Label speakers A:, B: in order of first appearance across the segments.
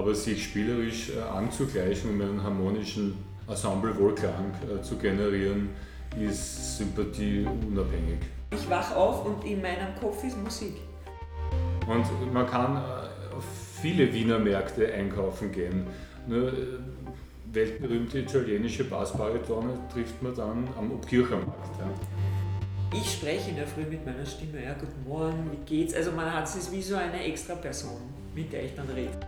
A: aber sich spielerisch äh, anzugleichen, um einen harmonischen Ensemble-Wohlklang äh, zu generieren, ist Sympathie unabhängig.
B: Ich wach auf und in meinem Kopf ist Musik.
A: Und man kann auf viele Wiener Märkte einkaufen gehen. Nur weltberühmte italienische Bassbaritone trifft man dann am Obkirchermarkt. Ja.
B: Ich spreche in der Früh mit meiner Stimme, ja, guten Morgen, wie geht's? Also man hat es wie so eine extra Person, mit der ich dann rede.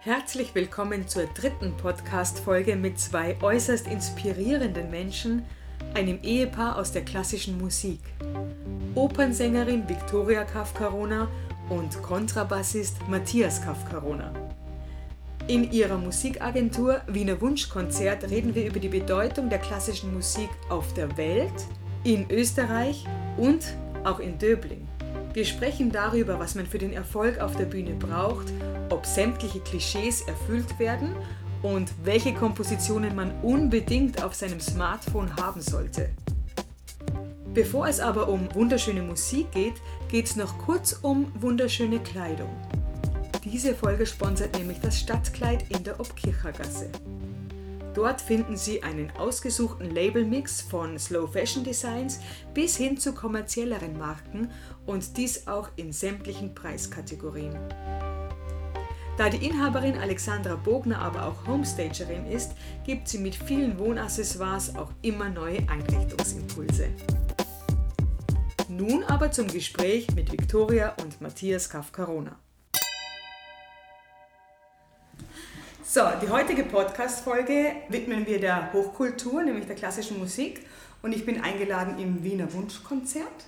C: Herzlich willkommen zur dritten Podcast-Folge mit zwei äußerst inspirierenden Menschen, einem Ehepaar aus der klassischen Musik. Opernsängerin Viktoria Kafkarona und Kontrabassist Matthias Kafkarona. In ihrer Musikagentur Wiener Wunschkonzert reden wir über die Bedeutung der klassischen Musik auf der Welt, in Österreich und auch in Döbling. Wir sprechen darüber, was man für den Erfolg auf der Bühne braucht ob sämtliche Klischees erfüllt werden und welche Kompositionen man unbedingt auf seinem Smartphone haben sollte. Bevor es aber um wunderschöne Musik geht, geht es noch kurz um wunderschöne Kleidung. Diese Folge sponsert nämlich das Stadtkleid in der Obkirchergasse. Dort finden Sie einen ausgesuchten Labelmix von Slow Fashion Designs bis hin zu kommerzielleren Marken und dies auch in sämtlichen Preiskategorien. Da die Inhaberin Alexandra Bogner aber auch Homestagerin ist, gibt sie mit vielen Wohnaccessoires auch immer neue Einrichtungsimpulse. Nun aber zum Gespräch mit Viktoria und Matthias Kafkarona. So, die heutige Podcast-Folge widmen wir der Hochkultur, nämlich der klassischen Musik. Und ich bin eingeladen im Wiener Wunschkonzert.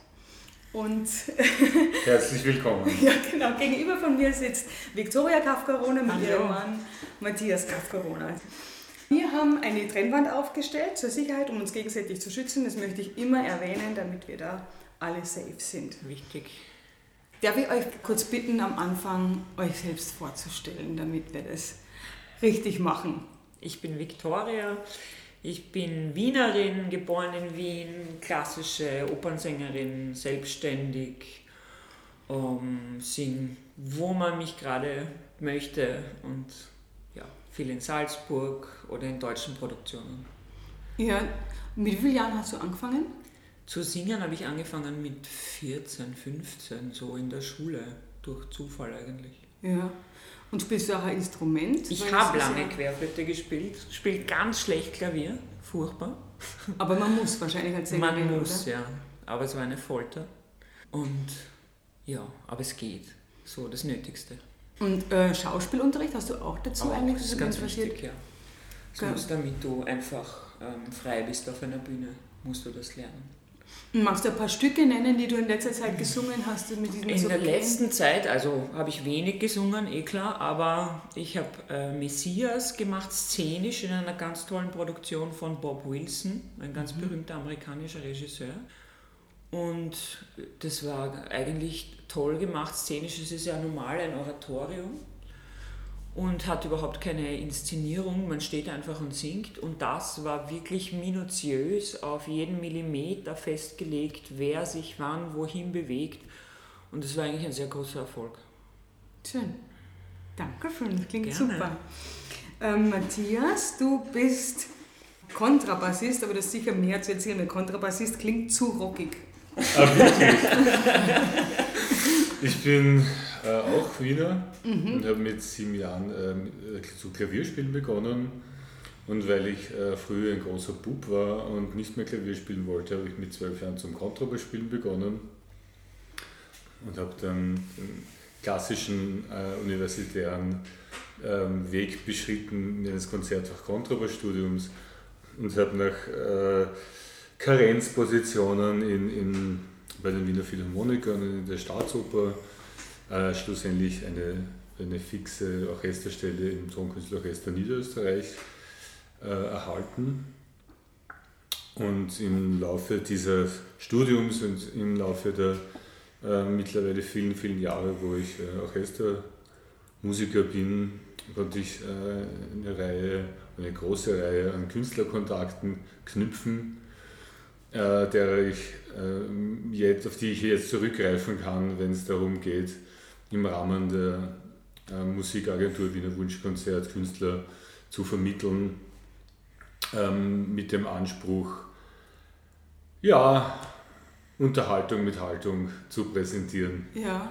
C: Und
A: Herzlich willkommen.
C: ja, genau. Gegenüber von mir sitzt Viktoria Kafkarona mit ihrem Mann Matthias Kafkarona. Wir haben eine Trennwand aufgestellt zur Sicherheit, um uns gegenseitig zu schützen. Das möchte ich immer erwähnen, damit wir da alle safe sind.
B: Wichtig.
C: Darf ich euch kurz bitten, am Anfang euch selbst vorzustellen, damit wir das richtig machen?
B: Ich bin Viktoria. Ich bin Wienerin, geboren in Wien, klassische Opernsängerin, selbstständig, ähm, sing, wo man mich gerade möchte und ja, viel in Salzburg oder in deutschen Produktionen.
C: Ja, mit wie vielen Jahren hast du angefangen?
B: Zu singen habe ich angefangen mit 14, 15, so in der Schule, durch Zufall eigentlich.
C: Ja. Und spielst du auch ein Instrument?
B: Ich habe lange ja Querflöte gespielt, spiele ganz schlecht Klavier, furchtbar.
C: Aber man muss wahrscheinlich als Sängerin,
B: Man muss,
C: oder?
B: ja. Aber es war eine Folter. Und ja, aber es geht. So das Nötigste.
C: Und äh, Schauspielunterricht hast du auch dazu
B: Auch,
C: eigentlich?
B: das ist ganz wichtig, ja. Das musst, damit du einfach ähm, frei bist auf einer Bühne, musst du das lernen.
C: Magst du ein paar Stücke nennen, die du in letzter Zeit gesungen hast? Mit diesen
B: In
C: so
B: der letzten Zeit, also habe ich wenig gesungen, eh klar, aber ich habe äh, Messias gemacht, szenisch in einer ganz tollen Produktion von Bob Wilson, ein ganz berühmter amerikanischer Regisseur. Und das war eigentlich toll gemacht, szenisch. Es ist ja normal ein Oratorium und hat überhaupt keine Inszenierung. Man steht einfach und singt. Und das war wirklich minutiös auf jeden Millimeter festgelegt, wer sich wann wohin bewegt. Und das war eigentlich ein sehr großer Erfolg.
C: Schön. Dankeschön, das klingt
B: Gerne.
C: super. Ähm, Matthias, du bist Kontrabassist, aber das ist sicher mehr zu erzählen, weil Kontrabassist klingt zu rockig.
A: Ah, wirklich? ich bin äh, auch Wiener und habe mit sieben Jahren ähm, zu Klavierspielen begonnen. Und weil ich äh, früher ein großer Bub war und nicht mehr Klavier spielen wollte, habe ich mit zwölf Jahren zum Kontrabassspielen begonnen und habe dann den klassischen äh, universitären ähm, Weg beschritten eines Konzertfach Kontrabassstudiums und habe nach äh, Karenzpositionen in, in, bei den Wiener Philharmonikern und in der Staatsoper äh, schlussendlich eine, eine fixe Orchesterstelle im Tonkünstlerorchester Niederösterreich äh, erhalten. Und im Laufe dieses Studiums und im Laufe der äh, mittlerweile vielen, vielen Jahre, wo ich äh, Orchestermusiker bin, konnte ich äh, eine Reihe eine große Reihe an Künstlerkontakten knüpfen, äh, der ich, auf die ich jetzt zurückgreifen kann, wenn es darum geht, im Rahmen der äh, Musikagentur Wiener Wunschkonzert Künstler zu vermitteln, ähm, mit dem Anspruch, ja, Unterhaltung mit Haltung zu präsentieren.
C: Ja,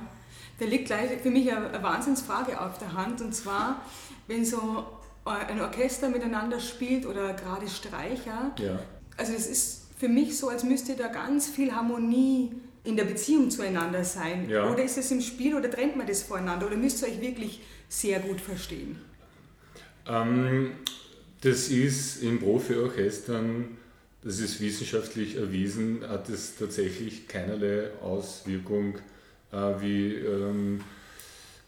C: da liegt gleich für mich eine Wahnsinnsfrage auf der Hand und zwar, wenn so ein Orchester miteinander spielt oder gerade Streicher,
A: ja.
C: also es ist für mich so, als müsste da ganz viel Harmonie in der Beziehung zueinander sein.
A: Ja.
C: Oder ist es im Spiel oder trennt man das voneinander oder müsst ihr euch wirklich sehr gut verstehen?
A: Ähm, das ist in Profiorchestern, das ist wissenschaftlich erwiesen, hat es tatsächlich keinerlei Auswirkung, äh, wie ähm,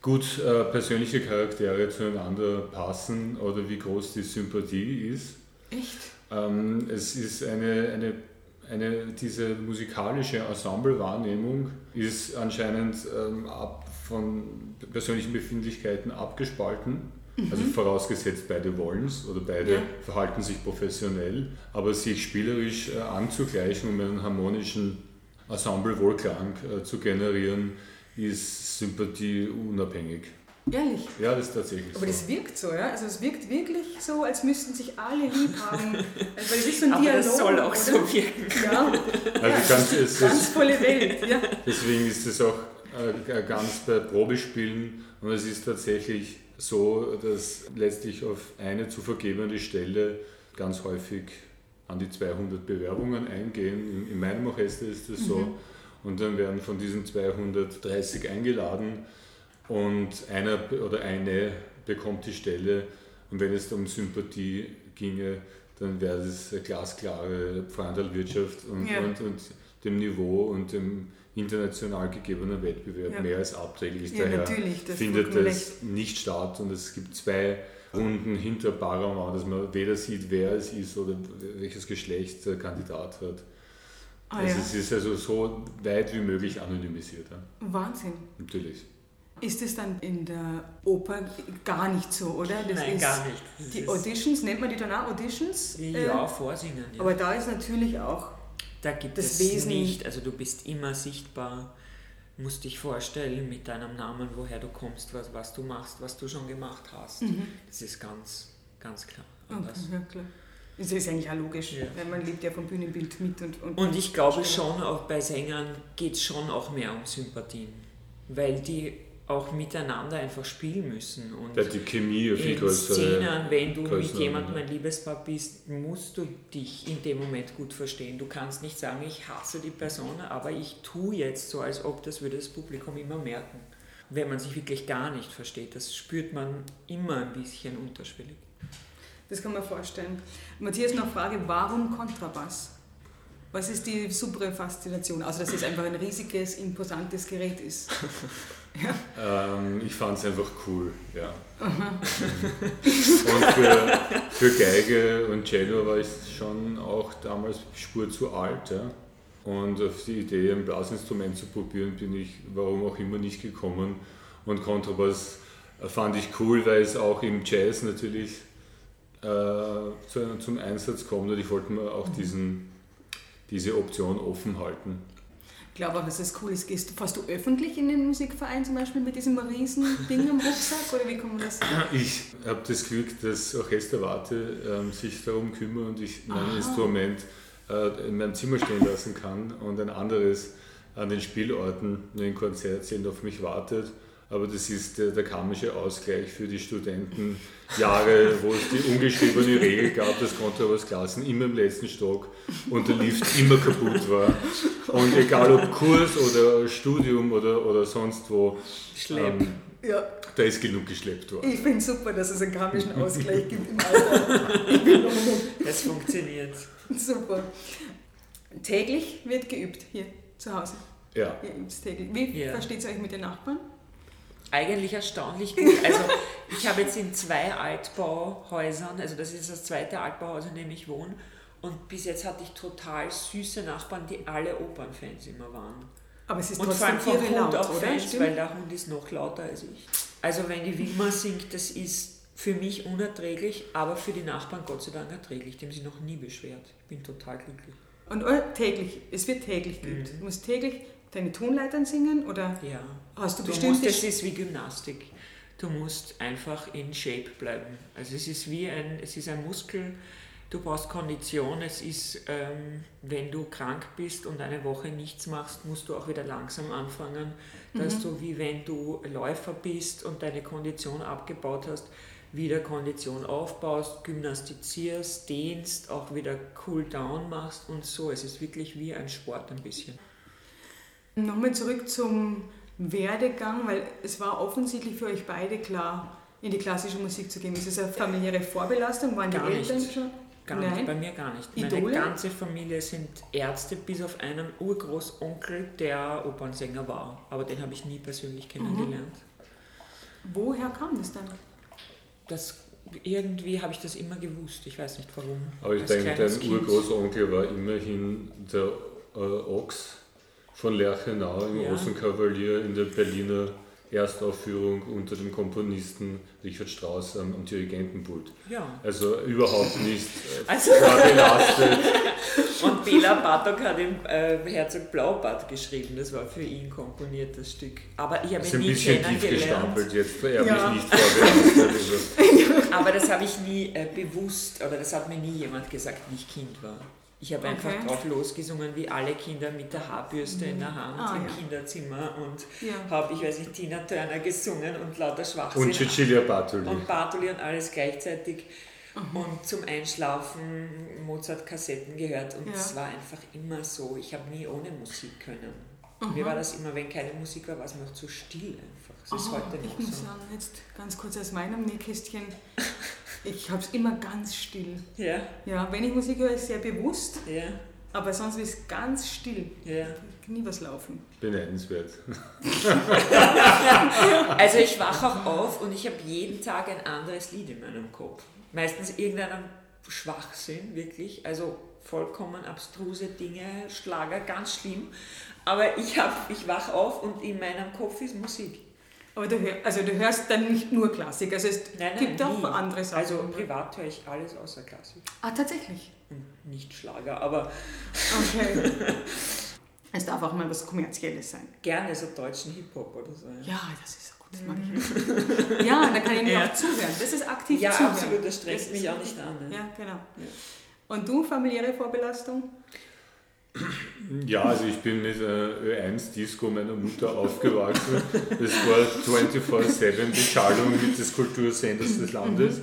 A: gut äh, persönliche Charaktere zueinander passen oder wie groß die Sympathie ist.
C: Echt?
A: Ähm, es ist eine, eine, eine, diese musikalische Ensemblewahrnehmung ist anscheinend ähm, ab von persönlichen Befindlichkeiten abgespalten. Also vorausgesetzt, beide wollen es oder beide
C: Ja.
A: verhalten sich professionell, aber sich spielerisch äh, anzugleichen, um einen harmonischen Ensemble-Wohlklang äh, zu generieren, ist Sympathie unabhängig.
C: Ehrlich?
A: Ja, das ist tatsächlich
C: Aber
A: so.
C: das wirkt so, ja? Also es wirkt wirklich so, als müssten sich alle lieb haben. Also das ist so ein
B: Aber
C: Dialog.
B: das soll auch
C: oder?
B: so wirken.
C: Ja,
A: Also ganz, es
C: ganz
A: ist,
C: volle Welt. Ja.
A: deswegen ist es auch äh, ganz bei Probespielen und es ist tatsächlich so, dass letztlich auf eine zu vergebende Stelle ganz häufig an die 200 Bewerbungen eingehen. In, in meinem Orchester ist das so. Und dann werden von diesen 230 eingeladen und einer oder eine bekommt die Stelle. Und wenn es um Sympathie ginge, dann wäre das eine glasklare Pfandalwirtschaft und,
C: Ja.
A: und, und dem Niveau und dem international gegebenen Wettbewerb
C: Ja.
A: mehr als abträglich.
C: Ja,
A: Daher
C: natürlich, das
A: findet das nicht statt und es gibt zwei Runden hinter Paramount, dass man weder sieht, wer es ist oder welches Geschlecht der Kandidat hat.
C: Ah,
A: also
C: ja.
A: es ist also so weit wie möglich anonymisiert.
C: Wahnsinn.
A: Natürlich.
C: Ist es dann in der Oper gar nicht so, oder? Das
B: Nein,
C: ist
B: gar nicht. Das
C: Die Auditions, nennt man die dann auch Auditions?
B: Ja,
C: Äh,
B: vorsingen. Ja.
C: aber da ist natürlich auch,
B: Da gibt
C: Das
B: es
C: Wesen-
B: nicht, also du bist immer sichtbar, musst dich vorstellen mit deinem Namen, woher du kommst, was, was du machst, was du schon gemacht hast. Das ist ganz, ganz klar.
C: Mhm. okay,
B: anders.
C: ja klar. Das ist eigentlich auch logisch,
B: Ja.
C: weil man lebt ja vom Bühnenbild mit und... und
B: Und ich glaube schon, auch bei Sängern geht es schon auch mehr um Sympathien, weil die auch miteinander einfach spielen müssen. Und
A: Da hat die Chemie eine viel
B: in
A: größere
B: Szenen, wenn du mit jemandem
A: ja.
B: ein Liebespaar bist, musst du dich in dem Moment gut verstehen. Du kannst nicht sagen, ich hasse die Person, aber ich tue jetzt so, als ob das würde das Publikum immer merken. Wenn man sich wirklich gar nicht versteht, das spürt man immer ein bisschen unterschwellig.
C: Das kann man vorstellen. Matthias, noch Frage, warum Kontrabass? Was ist die super Faszination? Also, dass es einfach ein riesiges, imposantes Gerät ist.
A: Ähm, ich fand es einfach cool, ja. und für, für Geige und Cello war ich schon auch damals Spur zu alt. Ja. Und auf die Idee, ein Blasinstrument zu probieren, bin ich warum auch immer nicht gekommen. Und Kontrabass fand ich cool, weil es auch im Jazz natürlich äh, zu, zum Einsatz kommt. Und ich wollte mir auch diesen, diese Option offen halten.
C: Ich glaube aber, was das cool ist, gehst du, fährst du öffentlich in den Musikverein zum Beispiel mit diesem riesen Ding am Rucksack oder wie man das
A: Ich habe das Glück, dass Orchesterwarte ähm, sich darum kümmern und ich mein
C: Aha.
A: Instrument äh, in meinem Zimmer stehen lassen kann und ein anderes an den Spielorten in den Konzertsälen auf mich wartet. Aber das ist der, der karmische Ausgleich für die Studentenjahre, wo es die ungeschriebene Regel gab, dass Kontrabassklassen immer im letzten Stock und der Lift immer kaputt war. Und egal ob Kurs oder Studium oder, oder sonst wo,
B: Schlepp.
A: ähm,
C: Ja,
A: da ist genug geschleppt worden.
C: ich finde es super, dass es einen karmischen Ausgleich gibt im Alter. Ich bin noch
B: Es funktioniert.
C: super. Täglich wird geübt hier zu Hause.
A: Ja.
C: Ihr übt täglich. Wie
B: Ja.
C: versteht ihr euch mit den Nachbarn?
B: Eigentlich erstaunlich gut. Also ich habe jetzt in zwei Altbauhäusern, also das ist das zweite Altbauhaus, in dem ich wohne, und bis jetzt hatte ich total süße Nachbarn, die alle Opernfans immer waren.
C: Aber es ist
B: Und vor
C: trotzdem
B: allem von
C: irre
B: Hund
C: laut,
B: auch
C: oder?
B: Fans,
C: Stimmt?
B: weil der Hund ist noch lauter als ich. Also wenn die Wilma singt, das ist für mich unerträglich, aber für die Nachbarn Gott sei Dank erträglich. Die haben sich noch nie beschwert. Ich bin total glücklich.
C: Und äh, täglich, es wird täglich geübt. Du musst täglich deine Tonleitern singen oder
B: Ja.
C: hast du,
B: Du
C: bestimmte...
B: musst, es ist wie Gymnastik. Du musst einfach in Shape bleiben. Also es ist wie ein, es ist ein Muskel. Du brauchst Kondition. Es ist, ähm, wenn du krank bist und eine Woche nichts machst, musst du auch wieder langsam anfangen. Dass du wie wenn du Läufer bist und deine Kondition abgebaut hast, wieder Kondition aufbaust, gymnastizierst, dehnst, auch wieder Cool Down machst und so. Es ist wirklich wie ein Sport ein bisschen.
C: Nochmal zurück zum Werdegang, weil es war offensichtlich für euch beide klar, in die klassische Musik zu gehen. Ist es eine familiäre Vorbelastung? Waren
B: Gar
C: die
B: nicht.
C: Eltern schon?
B: Gar
C: Nein.
B: nicht, bei mir gar nicht. Meine
C: Idole?
B: ganze Familie sind Ärzte, bis auf einen Urgroßonkel, der Opernsänger war. Aber den habe ich nie persönlich kennengelernt.
C: Woher kam das dann?
B: Das, irgendwie habe ich das immer gewusst. Ich weiß nicht warum.
A: Aber ich
B: Als
A: denke, dein
B: Kind.
A: Urgroßonkel war immerhin der äh, Ochs von Lerchenau im
B: Ja.
A: Rosenkavalier in der Berliner Erstaufführung unter dem Komponisten Richard Strauss am, am Dirigentenpult.
B: Ja.
A: Also überhaupt nicht äh,
B: Also-. Und Bela Bartok hat im äh, Herzog Blaubart geschrieben. Das war für ihn komponiert, das Stück. Aber ich habe ihn
A: ein
B: nie
A: bisschen tief gestampelt jetzt. Er
C: Ja.
A: hat mich nicht vorbelastet.
B: Aber das habe ich nie äh, bewusst, oder das hat mir nie jemand gesagt, wie ich Kind war. Ich habe einfach
C: Okay.
B: drauf losgesungen, wie alle Kinder mit der Haarbürste in der Hand
C: Ah,
B: im
C: ja.
B: Kinderzimmer und
C: Ja.
B: habe, ich weiß nicht, Tina Turner gesungen und lauter Schwachsinn.
A: Und Cecilia Bartoli.
B: und Bartoli und alles gleichzeitig. Und zum Einschlafen Mozart-Kassetten gehört und
C: Ja.
B: es war einfach immer so. Ich habe nie ohne Musik können. Mir war das immer, wenn keine Musik war, war es mir auch zu still einfach. Es ist heute
C: ich
B: noch
C: muss
B: so.
C: sagen, jetzt ganz kurz aus meinem Nähkästchen, ich habe es immer ganz still.
B: Ja,
C: Ja, wenn ich Musik höre, ist es sehr bewusst,
B: ja,
C: aber sonst ist es ganz still.
B: ja.
C: Nie was laufen.
A: Beneidenswert.
B: Also ich wache auch auf und ich habe jeden Tag ein anderes Lied in meinem Kopf. Meistens irgendeinen Schwachsinn, wirklich. Also vollkommen abstruse Dinge, Schlager, ganz schlimm. Aber ich, hab, ich wache auf und in meinem Kopf ist Musik.
C: Aber du, hör, also du hörst dann nicht nur Klassik, also es
B: Nein, nein,
C: gibt auch
B: nie.
C: andere Sachen.
B: Also privat höre ich alles außer Klassik
C: ah, tatsächlich.
B: nicht Schlager, aber
C: Okay. es darf auch mal was Kommerzielles sein.
B: gerne so deutschen Hip-Hop oder so.
C: Ja, das ist gut, das mag ich. auch. ja, da kann ich mir
B: Ja.
C: auch zuhören. Das ist aktiv
B: Ja,
C: zuhören.
B: absolut, das stresst
C: Das
B: mich auch nicht an. Ne?
C: Ja, genau. Und du, familiäre Vorbelastung?
A: Ja, also ich bin mit äh, Ö1-Disco meiner Mutter aufgewachsen. Das war 24-7 Beschallung mit des Kultursenders des Landes.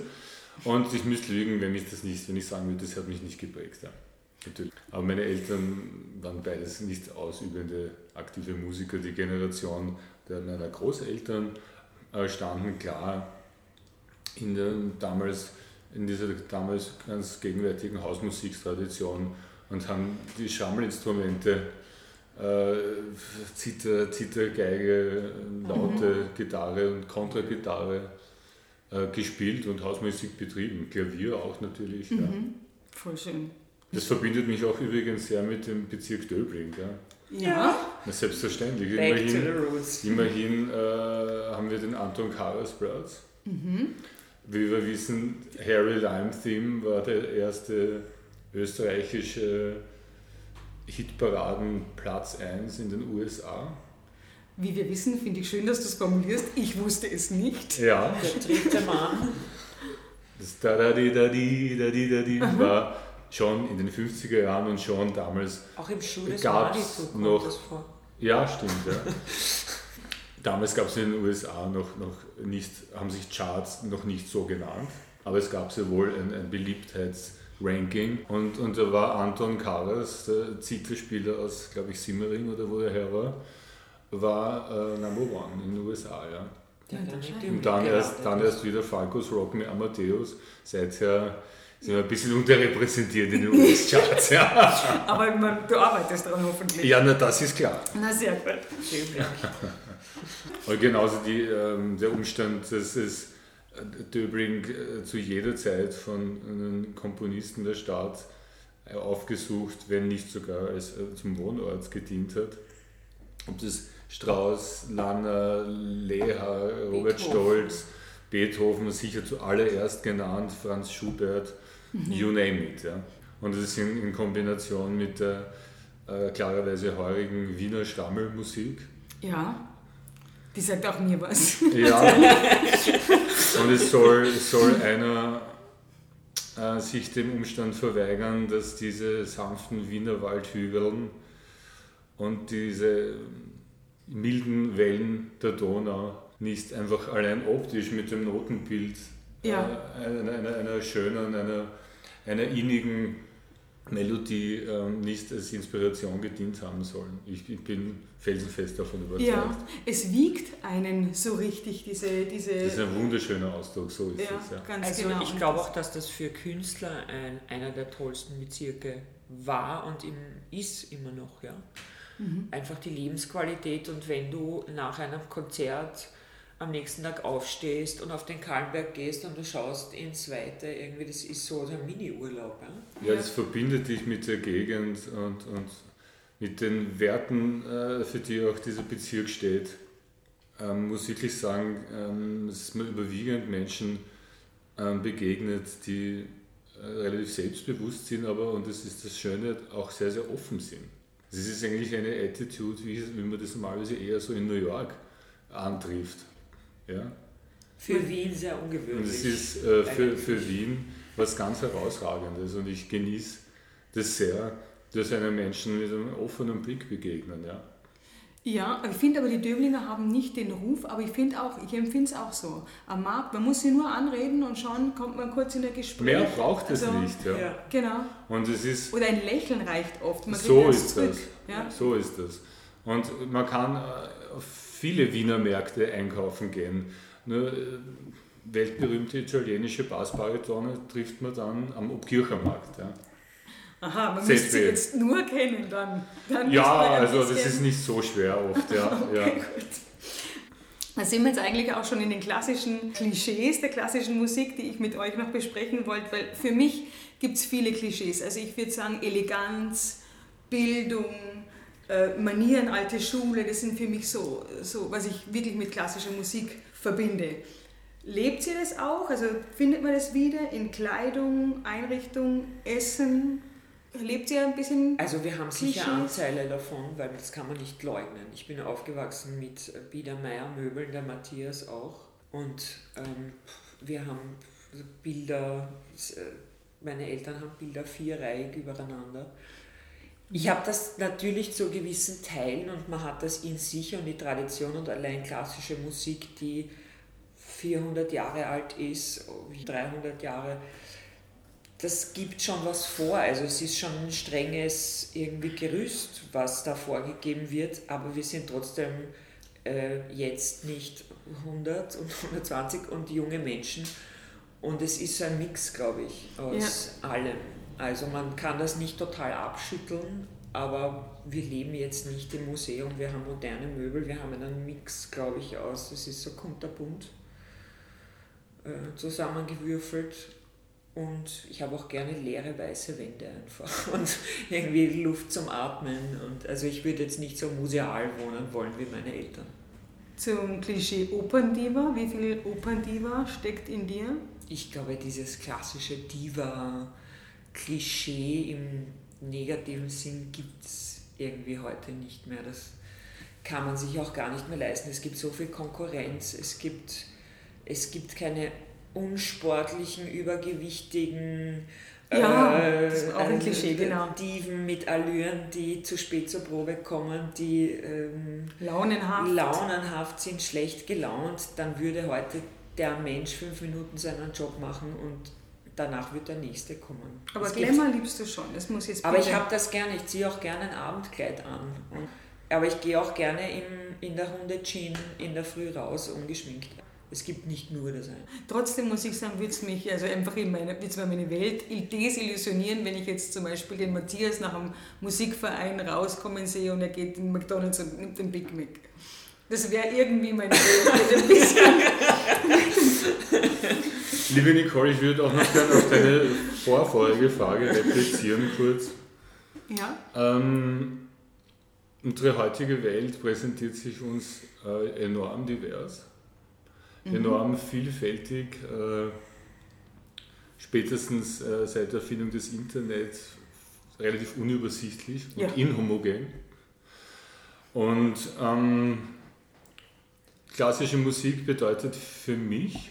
A: Und ich müsste lügen, wenn, mich das nicht, wenn ich sagen würde, das hat mich nicht geprägt. Ja. Natürlich. Aber meine Eltern waren beides nicht ausübende, aktive Musiker. Die Generation der, meiner Großeltern äh, standen klar in, der, damals, in dieser damals ganz gegenwärtigen Hausmusiktradition und haben die Schammelinstrumente, äh, Zither, Zithergeige, laute Gitarre und Kontragitarre äh, gespielt und Hausmusik betrieben. Klavier auch natürlich. Ja.
C: Voll schön.
A: Das verbindet mich auch übrigens sehr mit dem Bezirk Döbling. Ja.
C: Ja.
A: Na, selbstverständlich.
B: Back to the
A: Immerhin,
B: roots.
A: immerhin äh, haben wir den Anton Karasplatz. Wie wir wissen, Harry Lime Theme war der erste österreichische Hitparaden Platz 1 in den USA.
C: Wie wir wissen, finde ich schön, dass du es formulierst. Ich wusste es nicht.
A: Ja,
B: Der dritte Mann.
A: das da da di da di da di da di war schon in den 50er Jahren und schon damals
B: Auch im Schuh des
A: Gab's noch-
B: das vor.
A: Ja, stimmt. Ja. Damals gab es in den USA noch, noch nicht, haben sich Charts noch nicht so genannt, aber es gab sehr wohl ein, ein Beliebtheitsranking und, und da war Anton Karas, der Zitherspieler aus, glaube ich, Simmering oder wo er her war, war äh, Number One in den USA. Ja.
B: Der
C: Ja,
B: dann.
A: Und dann erst, dann erst wieder Falcos Rock mit Amadeus. Seither sind wir ein bisschen unterrepräsentiert in den US-Charts. Ja.
C: Aber man, du arbeitest daran hoffentlich.
A: ja, na das ist klar.
C: Na, sehr gut.
A: Und genauso die, ähm, der Umstand, dass es Döbling äh, zu jeder Zeit von einem Komponisten der Stadt äh, aufgesucht, wenn nicht sogar als, äh, zum Wohnort gedient hat. Ob das Strauss, Lanner, Leha, Robert
B: Beethoven.
A: Stolz, Beethoven sicher zuallererst genannt, Franz Schubert, mhm. you name it. Ja. Und das ist in, in Kombination mit der äh, klarerweise heurigen Wiener Stammelmusik.
C: Ja, die sagt auch mir was.
A: Ja, und es soll, es soll einer äh, sich dem Umstand verweigern, dass diese sanften Wiener Waldhügeln und diese milden Wellen der Donau nicht einfach allein optisch mit dem Notenbild ja. äh, einer, einer, einer, schönen, einer, einer innigen Melodie äh, nicht als Inspiration gedient haben sollen. Ich, ich, bin felsenfest davon überzeugt. Ja,
C: es wiegt einen so richtig, diese... diese
A: das ist ein wunderschöner Ausdruck, so ist
B: ja, es. Ja. Ganz also genau. ich glaube auch, dass das für Künstler ein, einer der tollsten Bezirke war und im, ist immer noch. Ja. Mhm. Einfach die Lebensqualität und wenn du nach einem Konzert am nächsten Tag aufstehst und auf den Kahlenberg gehst und du schaust ins Weite, irgendwie, das ist so ein Mini-Urlaub.
A: Ja? ja, das verbindet dich mit der Gegend und, und mit den Werten, äh, für die auch dieser Bezirk steht. Ähm, muss wirklich sagen, ähm, es ist mir überwiegend Menschen ähm, begegnet, die äh, relativ selbstbewusst sind, aber, und das ist das Schöne, auch sehr, sehr offen sind. Das ist eigentlich eine Attitude, wie, wie man das normalerweise eher so in New York antrifft. Ja?
B: Für Wien sehr ungewöhnlich. Und
A: es ist äh, für, für Wien was ganz Herausragendes und ich genieße das sehr, dass einem Menschen mit einem offenen Blick begegnen. Ja,
C: ja ich finde aber, die Döblinger haben nicht den Ruf, aber ich finde auch, ich empfinde es auch so. Am Markt, man muss sie nur anreden und schauen, kommt man kurz in ein Gespräch.
A: Mehr braucht es also, nicht, ja. ja.
C: Genau.
A: Und es ist,
C: Oder ein Lächeln reicht oft.
A: Man so ist zurück. das. Ja? So ist das. Und man kann äh, viele Wiener Märkte einkaufen gehen. Nur äh, weltberühmte italienische Bassbaritone trifft man dann am Obkirchermarkt. Ja.
C: Aha, man müsste sie jetzt nur kennen dann. dann
A: ja, also das ist nicht so schwer oft. Ja, okay, ja. gut.
C: Da sind wir jetzt eigentlich auch schon in den klassischen Klischees der klassischen Musik, die ich mit euch noch besprechen wollte, weil für mich gibt es viele Klischees. Also ich würde sagen Eleganz, Bildung, Manieren, alte Schule, das sind für mich so, so, was ich wirklich mit klassischer Musik verbinde. Lebt ihr das auch? Also findet man das wieder in Kleidung, Einrichtung, Essen? Lebt ihr ein bisschen?
B: Also wir haben sicher Anteile davon, weil das kann man nicht leugnen. Ich bin aufgewachsen mit Biedermeier Möbeln, der Matthias auch. Und ähm, wir haben Bilder, äh, meine Eltern haben Bilder vierreihig übereinander. Ich habe das natürlich zu gewissen Teilen und man hat das in sich und die Tradition und allein klassische Musik, die 400 Jahre alt ist, 300 Jahre, das gibt schon was vor. Also es ist schon ein strenges irgendwie Gerüst, was da vorgegeben wird, aber wir sind trotzdem äh, jetzt nicht 100 und 120 und junge Menschen. Und es ist ein Mix, glaube ich, aus ja. allem. Also man kann das nicht total abschütteln, aber wir leben jetzt nicht im Museum, wir haben moderne Möbel, wir haben einen Mix, glaube ich, aus, es ist so kunterbunt äh, zusammengewürfelt und ich habe auch gerne leere weiße Wände einfach und irgendwie Luft zum Atmen und also ich würde jetzt nicht so museal wohnen wollen wie meine Eltern.
C: Zum Klischee Operndiva, wie viel Operndiva steckt in dir?
B: Ich glaube, dieses klassische Diva, Klischee im negativen Sinn gibt es irgendwie heute nicht mehr. Das kann man sich auch gar nicht mehr leisten. Es gibt so viel Konkurrenz, es gibt, es gibt keine unsportlichen, übergewichtigen
C: ja, äh, das ist auch ein Klischee, genau.
B: Diven mit Allüren, die zu spät zur Probe kommen, die ähm,
C: launenhaft.
B: launenhaft sind, schlecht gelaunt, dann würde heute der Mensch fünf Minuten seinen Job machen und danach wird der nächste kommen.
C: Aber das Glamour liebst du schon, das muss jetzt
B: Aber ich habe das gerne, ich ziehe auch gerne ein Abendkleid an. Und, aber ich gehe auch gerne im, in der Hunde-Jean in der Früh raus, ungeschminkt. Es gibt nicht nur das eine.
C: Trotzdem muss ich sagen, würde es mich also einfach in meine, meine Welt desillusionieren, wenn ich jetzt zum Beispiel den Matthias nach einem Musikverein rauskommen sehe und er geht in McDonalds und nimmt den Big Mac. Das wäre irgendwie meine Welt.
A: Liebe Nicole, ich würde auch noch gerne auf deine vorvorige Frage replizieren kurz.
C: Ja.
A: Ähm, unsere heutige Welt präsentiert sich uns äh, enorm divers. mhm. enorm vielfältig. Äh, spätestens äh, seit der Erfindung des Internets relativ unübersichtlich und ja. inhomogen. Und ähm, klassische Musik bedeutet für mich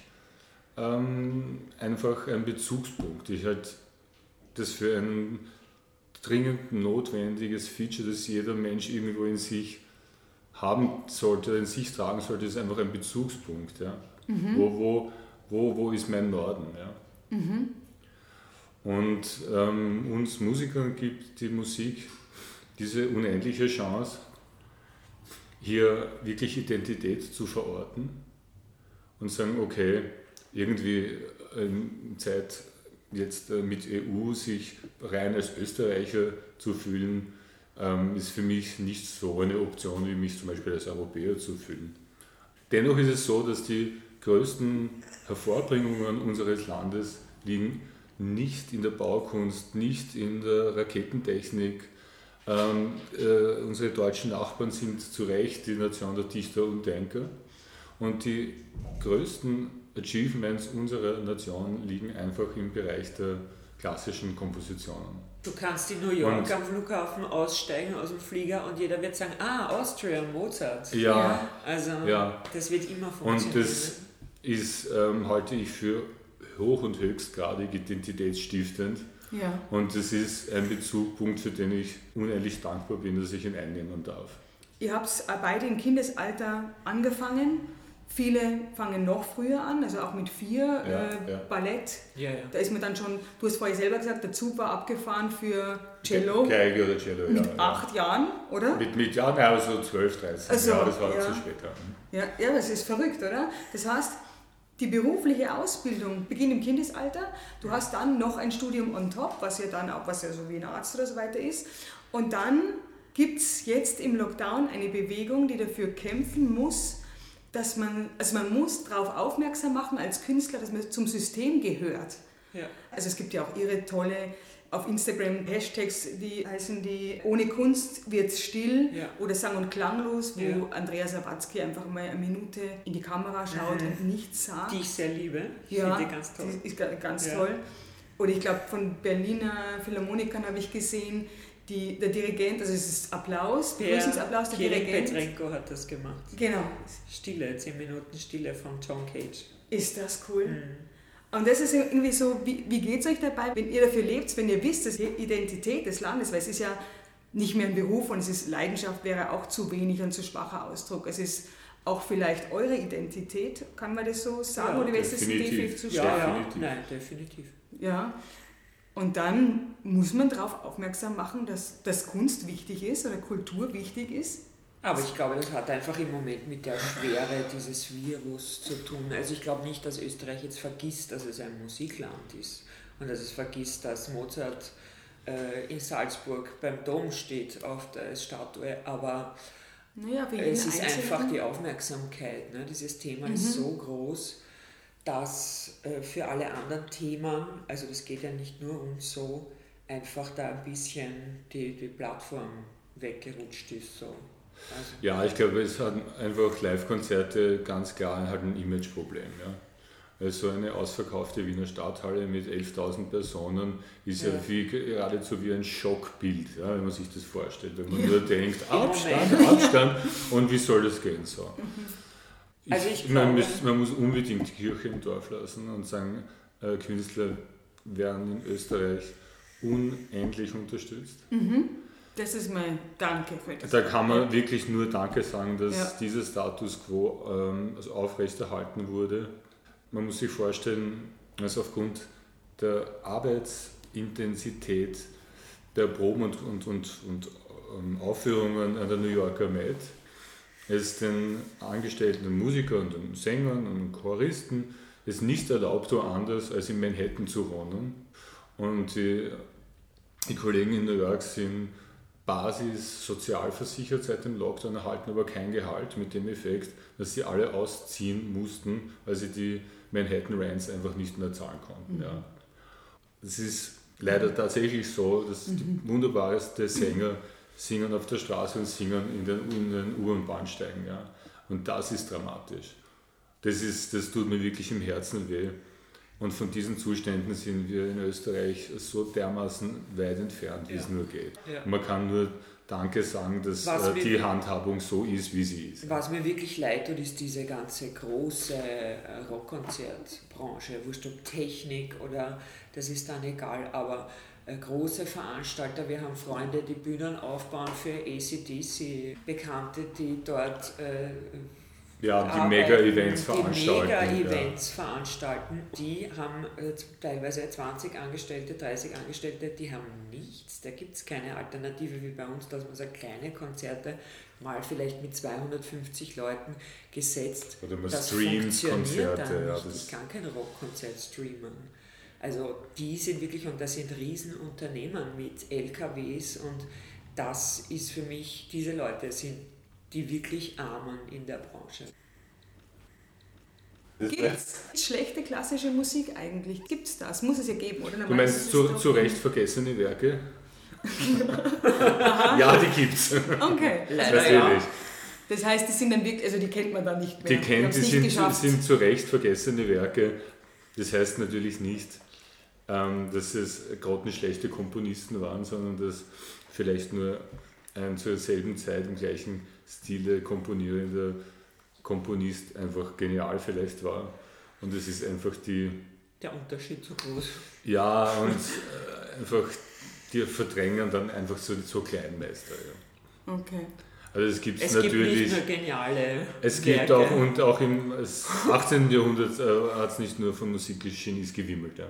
A: ähm, einfach ein Bezugspunkt. Ich halte das für ein dringend notwendiges Feature, das jeder Mensch irgendwo in sich haben sollte, in sich tragen sollte, ist einfach ein Bezugspunkt. Ja? Mhm. Wo, wo, wo, wo ist mein Norden? Ja? Mhm. Und ähm, uns Musikern gibt die Musik diese unendliche Chance, hier wirklich Identität zu verorten und sagen, okay, irgendwie in Zeit jetzt äh, mit EU sich rein als Österreicher zu fühlen, ähm, ist für mich nicht so eine Option, wie mich zum Beispiel als Europäer zu fühlen. Dennoch ist es so, dass die größten Hervorbringungen unseres Landes liegen nicht in der Baukunst, nicht in der Raketentechnik. Ähm, äh, unsere deutschen Nachbarn sind zu Recht die Nation der Dichter und Denker. Und die größten Achievements unserer Nation liegen einfach im Bereich der klassischen Kompositionen.
B: Du kannst in New York und am Flughafen aussteigen aus dem Flieger und jeder wird sagen, ah, Austria, Mozart.
A: Ja.
B: Also
A: ja.
B: das wird immer funktionieren.
A: Und das ist, ähm, halte ich für hoch und höchstgradig identitätsstiftend.
C: Ja.
A: Und das ist ein Bezugpunkt, für den ich unendlich dankbar bin, dass ich ihn einnehmen darf.
C: Ihr habt beide im Kindesalter angefangen. Viele fangen noch früher an, also auch mit vier, ja, äh, ja. Ballett.
B: Ja,
C: da ist man dann schon, du hast vorher selber gesagt, der Zug war abgefahren für Cello.
A: Geige oder Cello,
C: Mit acht Jahren, oder?
A: Mit, mit ja, nein, also 12, 13 also, Jahre, das war zu spät.
C: Ja. ja, das ist verrückt, oder? Das heißt, die berufliche Ausbildung beginnt im Kindesalter. Du hast dann noch ein Studium on top, was ja dann auch, was ja so wie ein Arzt oder so weiter ist. Und dann gibt es jetzt im Lockdown eine Bewegung, die dafür kämpfen muss, dass man, also man muss darauf aufmerksam machen als Künstler, dass man zum System gehört.
B: Ja.
C: Also es gibt ja auch ihre tolle auf Instagram Hashtags, die heißen die Ohne Kunst wird's still
B: ja.
C: oder Sang- und Klanglos, wo ja. Andrea Sawatzki einfach mal eine Minute in die Kamera schaut mhm. und nichts sagt.
B: Die ich sehr liebe.
C: Ja, Finde ganz toll. Die ist ganz toll. Oder ich glaube, von Berliner Philharmonikern habe ich gesehen, die, der Dirigent, also es ist Applaus,
B: Begrüßungsapplaus, der Kirill Dirigent. Petrenko hat das gemacht.
C: Genau.
B: Stille, 10 Minuten Stille von John Cage.
C: Ist das cool? Mhm. Und das ist irgendwie so, wie, wie geht es euch dabei, wenn ihr dafür lebt, wenn ihr wisst, dass die Identität des Landes, weil es ist ja nicht mehr ein Beruf und es ist Leidenschaft wäre auch zu wenig und zu schwacher Ausdruck. Es ist auch vielleicht eure Identität, kann man das so sagen?
A: Ja, oder ist das definitiv
B: zu stark? Ja, ja, nein, definitiv.
C: Ja, und dann muss man darauf aufmerksam machen, dass, dass Kunst wichtig ist oder Kultur wichtig ist
B: aber ich glaube, das hat einfach im Moment mit der Schwere dieses Virus zu tun. Also ich glaube nicht, dass Österreich jetzt vergisst, dass es ein Musikland ist und dass es vergisst, dass Mozart äh, in Salzburg beim Dom steht auf der Statue, aber
C: naja,
B: es ist einfach die Aufmerksamkeit. Ne? Dieses Thema mhm. ist so groß, dass äh, für alle anderen Themen, also das geht ja nicht nur um so, einfach da ein bisschen die, die Plattform weggerutscht ist. So.
A: Also ja, ich glaube, es hat einfach Live-Konzerte ganz klar halt ein Imageproblem. Ja. Weil so eine ausverkaufte Wiener Stadthalle mit 11.000 Personen ist ja, ja wie, geradezu wie ein Schockbild, ja, wenn man sich das vorstellt. Wenn man nur denkt, Abstand, Abstand und wie soll das gehen so. Ich, also ich man, muss, man muss unbedingt die Kirche im Dorf lassen und sagen, äh, Künstler werden in Österreich unendlich unterstützt.
C: Mhm. Das ist mein Danke für das.
A: Da kann man wirklich nur Danke sagen, dass ja. dieser Status quo ähm, also aufrechterhalten wurde. Man muss sich vorstellen, dass aufgrund der Arbeitsintensität der Proben und, und, und, und ähm, Aufführungen an der New Yorker Met es den angestellten Musikern und den Sängern und Choristen es nicht erlaubt war, anders als in Manhattan zu wohnen. Und die, die Kollegen in New York sind Basis sozial versichert seit dem Lockdown, erhalten aber kein Gehalt mit dem Effekt, dass sie alle ausziehen mussten, weil sie die Manhattan Rents einfach nicht mehr zahlen konnten. Mhm. Ja. Das ist leider tatsächlich so, dass mhm. die wunderbarsten Sänger singen auf der Straße und singen in den, in den U- und Bahnsteigen. Ja. Und das ist dramatisch. das, ist, das tut mir wirklich im Herzen weh. Und von diesen Zuständen sind wir in Österreich so dermaßen weit entfernt, wie ja. es nur geht. Ja. Man kann nur Danke sagen, dass äh, die Handhabung so ist, wie sie ist.
B: Was mir wirklich leid tut, ist diese ganze große äh, Rockkonzertbranche. Wurscht ob Technik oder das ist dann egal, aber große Veranstalter, wir haben Freunde, die Bühnen aufbauen für ACDC, Bekannte, die dort äh,
A: ja, die Mega-Events veranstalten.
B: Die Mega-Events ja. veranstalten, die haben äh, teilweise 20 Angestellte, 30 Angestellte, die haben nichts. Da gibt es keine Alternative wie bei uns, dass man so kleine Konzerte mal vielleicht mit 250 Leuten gesetzt.
A: Oder man das streamt Konzerte.
B: Ja, ich kann kein Rockkonzert streamen. Also die sind wirklich, und das sind Riesenunternehmen mit LKWs und das ist für mich, diese Leute sind die wirklich Armen in der Branche.
C: Gibt es schlechte klassische Musik eigentlich? Gibt es das? Muss es ja geben, oder?
A: Du meinst zu, zu Recht vergessene Werke? ja, die gibt's.
C: Okay. Leider ja. Das heißt, die sind dann wirklich, also die kennt man dann nicht
A: mehr. Die kennt, die sind, sind zu Recht vergessene Werke. Das heißt natürlich nicht, dass es grottenschlechte Komponisten waren, sondern dass vielleicht nur ein zur selben Zeit im gleichen Stile komponierender Komponist einfach genial vielleicht war. Und es ist einfach die.
B: Der Unterschied so groß.
A: Ja, und äh, einfach, die verdrängen dann einfach so, so Kleinmeister.
C: Ja. Okay.
A: Also es, gibt's es natürlich,
B: gibt nicht nur geniale
A: Es gibt auch, und auch im 18. Jahrhundert äh, hat es nicht nur von Musikgenies gewimmelt. Ja.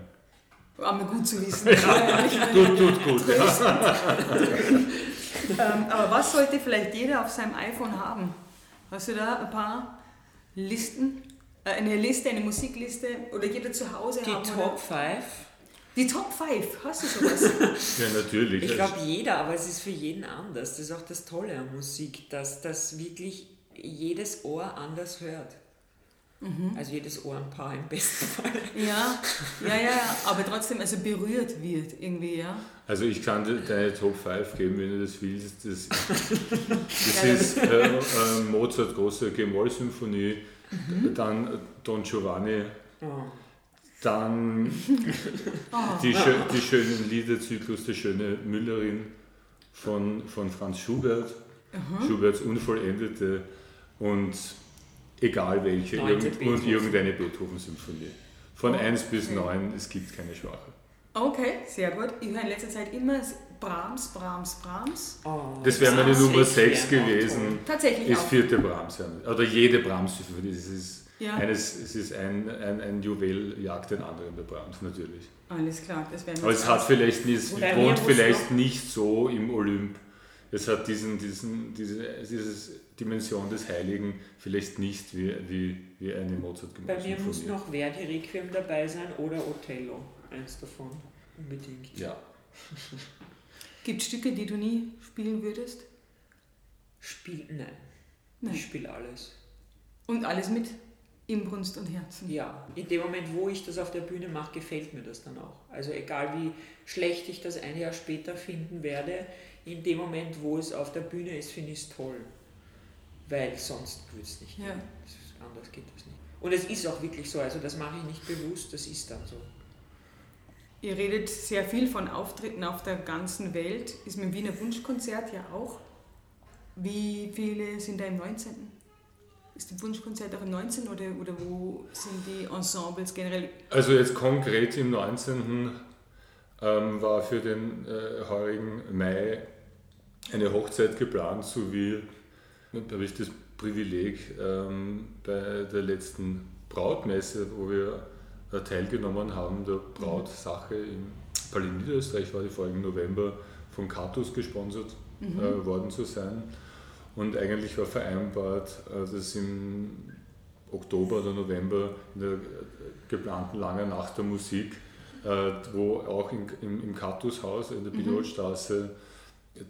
C: War mir gut zu wissen.
A: ja, tut, tut gut. Ja.
C: ähm, aber was sollte vielleicht jeder auf seinem iPhone haben? Hast du da ein paar Listen? Äh, eine Liste, eine Musikliste oder jeder zu Hause
B: Die
C: haben?
B: Die Top 5.
C: Die Top 5, hast du sowas?
A: ja, natürlich.
B: Ich glaube jeder, aber es ist für jeden anders. Das ist auch das Tolle an Musik, dass das wirklich jedes Ohr anders hört. Mhm. Also jedes Ohrenpaar im besten Fall.
C: Ja, ja, ja, aber trotzdem also berührt wird irgendwie, ja.
A: Also ich kann dir deine Top 5 geben, wenn du das willst. Das, das ist äh, äh, Mozart große G-Moll-Symphonie, mhm. dann Don Giovanni, oh. dann oh. die, die schönen Liederzyklus Der schöne Müllerin von, von Franz Schubert, mhm. Schuberts Unvollendete und Egal welche, irgend, und irgendeine Beethoven-Symphonie. Von oh, 1 bis okay. 9, es gibt keine schwache.
C: Okay, sehr gut. Ich höre in letzter Zeit immer Brahms, Brahms, Brahms.
A: Oh, das wäre meine Nummer 6 gewesen.
C: Tatsächlich
A: Ist vierte Brahms. Oder jede Brahms-Symphonie. Es ist, ja. eines, es ist ein, ein, ein Juwel, jagt den anderen bei Brahms, natürlich.
C: Alles klar, das wäre
A: Aber es hat vielleicht nicht, es wohnt vielleicht nicht so im Olymp es hat diesen, diesen, diese diese Dimension des Heiligen vielleicht nicht wie, wie, wie eine mozart
B: Bei mir muss noch Verdi Requiem dabei sein oder Othello, eins davon, unbedingt.
A: Ja.
C: Gibt es Stücke, die du nie spielen würdest?
B: Spiel, nein. nein. Ich spiele alles.
C: Und alles mit Inbrunst und Herzen?
B: Ja, in dem Moment, wo ich das auf der Bühne mache, gefällt mir das dann auch. Also egal wie schlecht ich das ein Jahr später finden werde, in dem Moment, wo es auf der Bühne ist, finde ich es toll. Weil sonst würde es nicht
C: ja.
B: Anders geht es nicht. Und es ist auch wirklich so, also das mache ich nicht bewusst, das ist dann so.
C: Ihr redet sehr viel von Auftritten auf der ganzen Welt, ist mit dem Wiener Wunschkonzert ja auch. Wie viele sind da im 19.? Ist das Wunschkonzert auch im 19. oder, oder wo sind die Ensembles generell?
A: Also jetzt konkret im 19. Ähm, war für den äh, heurigen Mai eine Hochzeit geplant, sowie habe ich das Privileg ähm, bei der letzten Brautmesse, wo wir äh, teilgenommen haben, der Brautsache im Palais Niederösterreich war die vorigen November von Katus gesponsert mhm. äh, worden zu sein. Und eigentlich war vereinbart, äh, dass im Oktober oder November in der äh, geplanten langen Nacht der Musik, äh, wo auch in, im, im Katushaus in der Bidolstraße mhm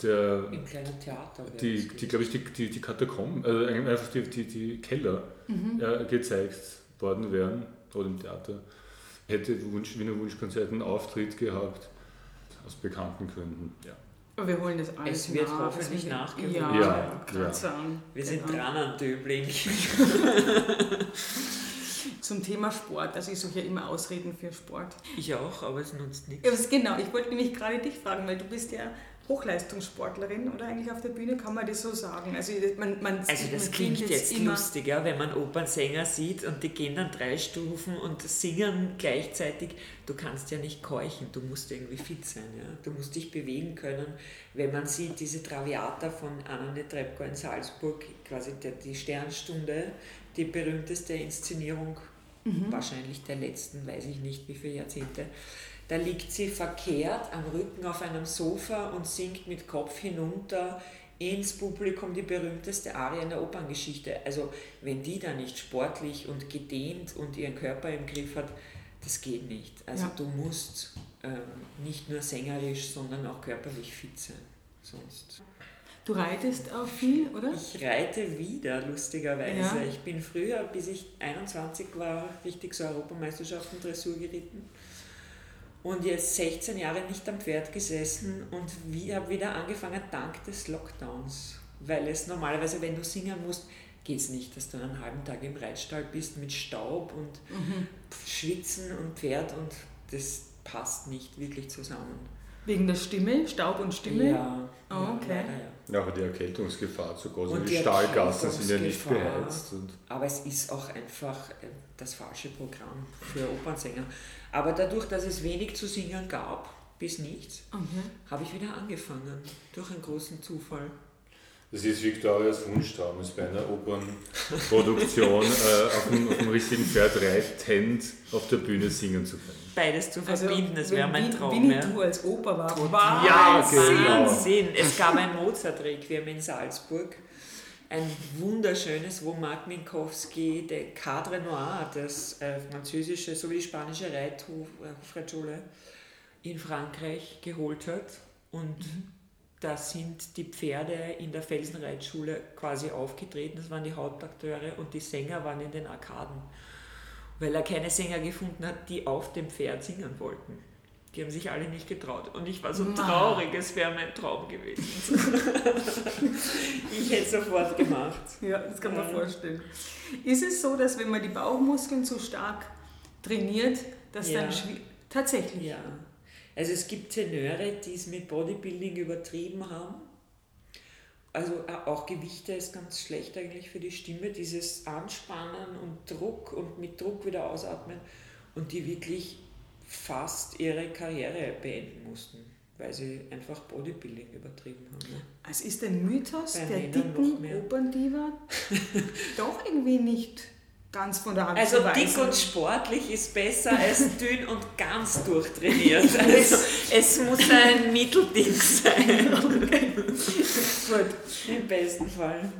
A: der,
B: Im kleinen Theater.
A: Die, die glaube ich, die, die, die Katakomben, also einfach die, die, die Keller mhm. äh, gezeigt worden wären, oder im Theater. Hätte Wunsch, Wiener Wunschkonzert einen Auftritt gehabt, aus bekannten Gründen. Ja.
C: Aber wir holen das alles
B: Es wird nach, hoffentlich nachgeholt. Ja,
A: ja,
B: ja. Wir sind genau. dran an Döbling.
C: Zum Thema Sport. Also ich suche ja immer Ausreden für Sport.
B: Ich auch, aber es nutzt nichts.
C: Ja, genau, ich wollte nämlich gerade dich fragen, weil du bist ja Hochleistungssportlerin oder eigentlich auf der Bühne, kann man das so sagen? Also man, man,
B: Also das
C: man
B: klingt jetzt
C: immer,
B: lustig, ja, wenn man Opernsänger sieht und die gehen dann drei Stufen und singen gleichzeitig. Du kannst ja nicht keuchen, du musst irgendwie fit sein, ja. Du musst dich bewegen können. Wenn man sieht, diese Traviata von Anna Netrebko in Salzburg, quasi die Sternstunde, die berühmteste Inszenierung wahrscheinlich der letzten, weiß ich nicht wie viele Jahrzehnte. Da liegt sie verkehrt am Rücken auf einem Sofa und singt mit Kopf hinunter ins Publikum die berühmteste Arie in der Operngeschichte. Also wenn die da nicht sportlich und gedehnt und ihren Körper im Griff hat, das geht nicht. Also
C: Ja.
B: du musst ähm, nicht nur sängerisch, sondern auch körperlich fit sein. Sonst.
C: Du reitest auch viel, oder?
B: Ich reite wieder, lustigerweise.
C: Ja.
B: Ich bin früher, bis ich 21 war, richtig so Europameisterschaften Dressur geritten. Und jetzt 16 Jahre nicht am Pferd gesessen und wie, habe wieder angefangen dank des Lockdowns. Weil es normalerweise, wenn du singen musst, geht es nicht, dass du einen halben Tag im Reitstall bist mit Staub und Schwitzen und Pferd und das passt nicht wirklich zusammen.
C: Wegen der Stimme, Staub und Stimme?
B: Ja,
C: Oh,
B: ja,
C: okay.
B: ja.
A: Ja, aber die Erkältungsgefahr zu groß.
B: Und die
A: Stahlgassen sind ja nicht beheizt. Und
B: Aber es ist auch einfach äh, das falsche Programm für Opernsänger. Aber dadurch, dass es wenig zu singen gab, bis nichts,
C: Okay.
B: habe ich wieder angefangen. Durch einen großen Zufall.
A: das ist Victorias Wunschtraum, es bei einer Opernproduktion äh, auf, dem, auf dem richtigen Pferd reitend auf der Bühne singen zu können.
B: Beides zu verbinden, das wäre
C: Also,
B: mein Traum. Ja.
C: Winnetou als Oper war.
A: Ja,
C: Wahnsinn!
A: genau.
B: Wahnsinn! Es gab ein Mozart-Requiem in Salzburg. Ein wunderschönes, wo Marc Minkowski der Cadre Noir, das äh, französische sowie die spanische Reitschule in Frankreich geholt hat. Und da sind die Pferde in der Felsenreitschule quasi aufgetreten. Das waren die Hauptakteure und die Sänger waren in den Arkaden. Weil er keine Sänger gefunden hat, die auf dem Pferd singen wollten. Die haben sich alle nicht getraut. Und ich war so traurig, es wäre mein Traum gewesen. ich hätte es sofort gemacht.
C: Ja, das kann man
B: Ja.
C: vorstellen. Ist es so, dass wenn man die Bauchmuskeln zu stark trainiert, dass
B: Ja.
C: dann tatsächlich
B: Ja. Also es gibt Tenöre, die es mit Bodybuilding übertrieben haben. Also äh, auch Gewichte ist ganz schlecht eigentlich für die Stimme, dieses Anspannen und Druck und mit Druck wieder ausatmen und die wirklich fast ihre Karriere beenden mussten, weil sie einfach Bodybuilding übertrieben haben. Ne?
C: Es ist ein Mythos
B: Bei
C: der
B: Männern
C: dicken. Operndiva doch irgendwie nicht ganz von der Hand
B: Also dick und sportlich ist besser als dünn und ganz durchtrainiert. Also es muss ein Mittelding sein.
C: Gut.
B: Im besten Fall.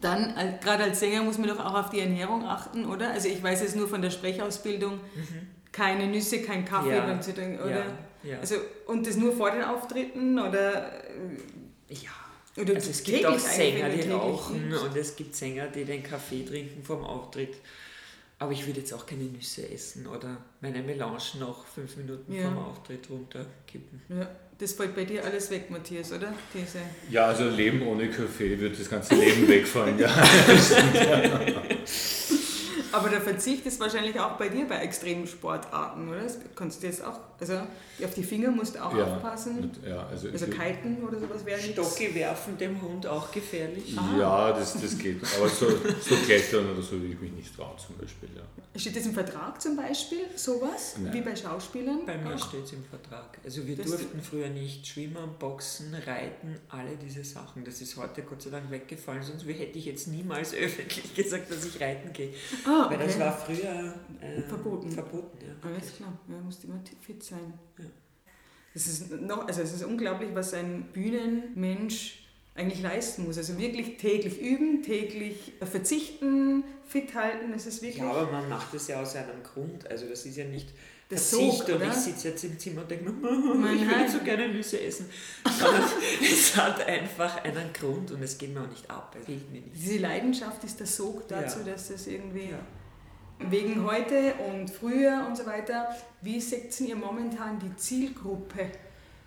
C: Dann, al- gerade als Sänger muss man doch auch auf die Ernährung achten, oder? Also ich weiß es nur von der Sprechausbildung, keine Nüsse, kein Kaffee.
B: Ja.
C: wenn Sie denken, oder?
B: Ja, ja.
C: Also, und das nur vor den Auftritten, oder?
B: ja.
C: oder
B: Also es gibt auch Sänger, die rauchen
C: übst?
B: und es gibt Sänger, die den Kaffee trinken vorm Auftritt. Aber ich würde jetzt auch keine Nüsse essen oder meine Melange noch fünf Minuten
C: Ja.
B: vorm Auftritt runterkippen.
C: Ja, das fällt bei dir alles weg, Matthias, oder? Diese
A: Ja, also Leben ohne Kaffee wird das ganze Leben wegfallen. Ja.
C: Aber der Verzicht ist wahrscheinlich auch bei dir bei extremen Sportarten, oder? Das kannst du jetzt auch, also auf die Finger musst du auch
A: Ja,
C: aufpassen.
A: ja, also,
C: Also kiten oder sowas wäre nichts.
B: Stocke werfen dem Hund auch gefährlich.
A: Ja, das, das geht. Aber so, so klettern oder so würde ich mich nicht trauen zum Beispiel. Ja.
C: Steht das im Vertrag zum Beispiel, sowas?
A: Nein.
C: Wie bei Schauspielern?
B: Bei mir steht es im Vertrag. Also wir
C: Das-
B: durften früher nicht schwimmen, boxen, reiten, alle diese Sachen. Das ist heute Gott sei Dank weggefallen, sonst hätte ich jetzt niemals öffentlich gesagt, dass ich reiten gehe.
C: Ah,
B: Weil das
C: okay.
B: war früher äh,
C: Verboten.
B: verboten ja.
C: Alles klar, ja, musst immer fit sein.
B: Ja.
C: Das ist noch, also es ist unglaublich, was ein Bühnenmensch eigentlich leisten muss. Also wirklich täglich üben, täglich verzichten, fit halten, das ist wirklich.
B: Ja, aber man macht das ja aus einem Grund. Also das ist ja nicht
C: Das
B: Verzicht
C: Sog,
B: und
C: oder?
B: ich sitze jetzt im Zimmer und denke mir, ich würde so gerne Nüsse essen. Sondern es hat einfach einen Grund und es geht mir auch nicht ab. Es fehlt mir nicht.
C: Diese Leidenschaft ist der Sog dazu,
B: Ja.
C: dass das irgendwie
B: Ja.
C: Wegen heute und früher und so weiter, wie setzen ihr momentan die Zielgruppe?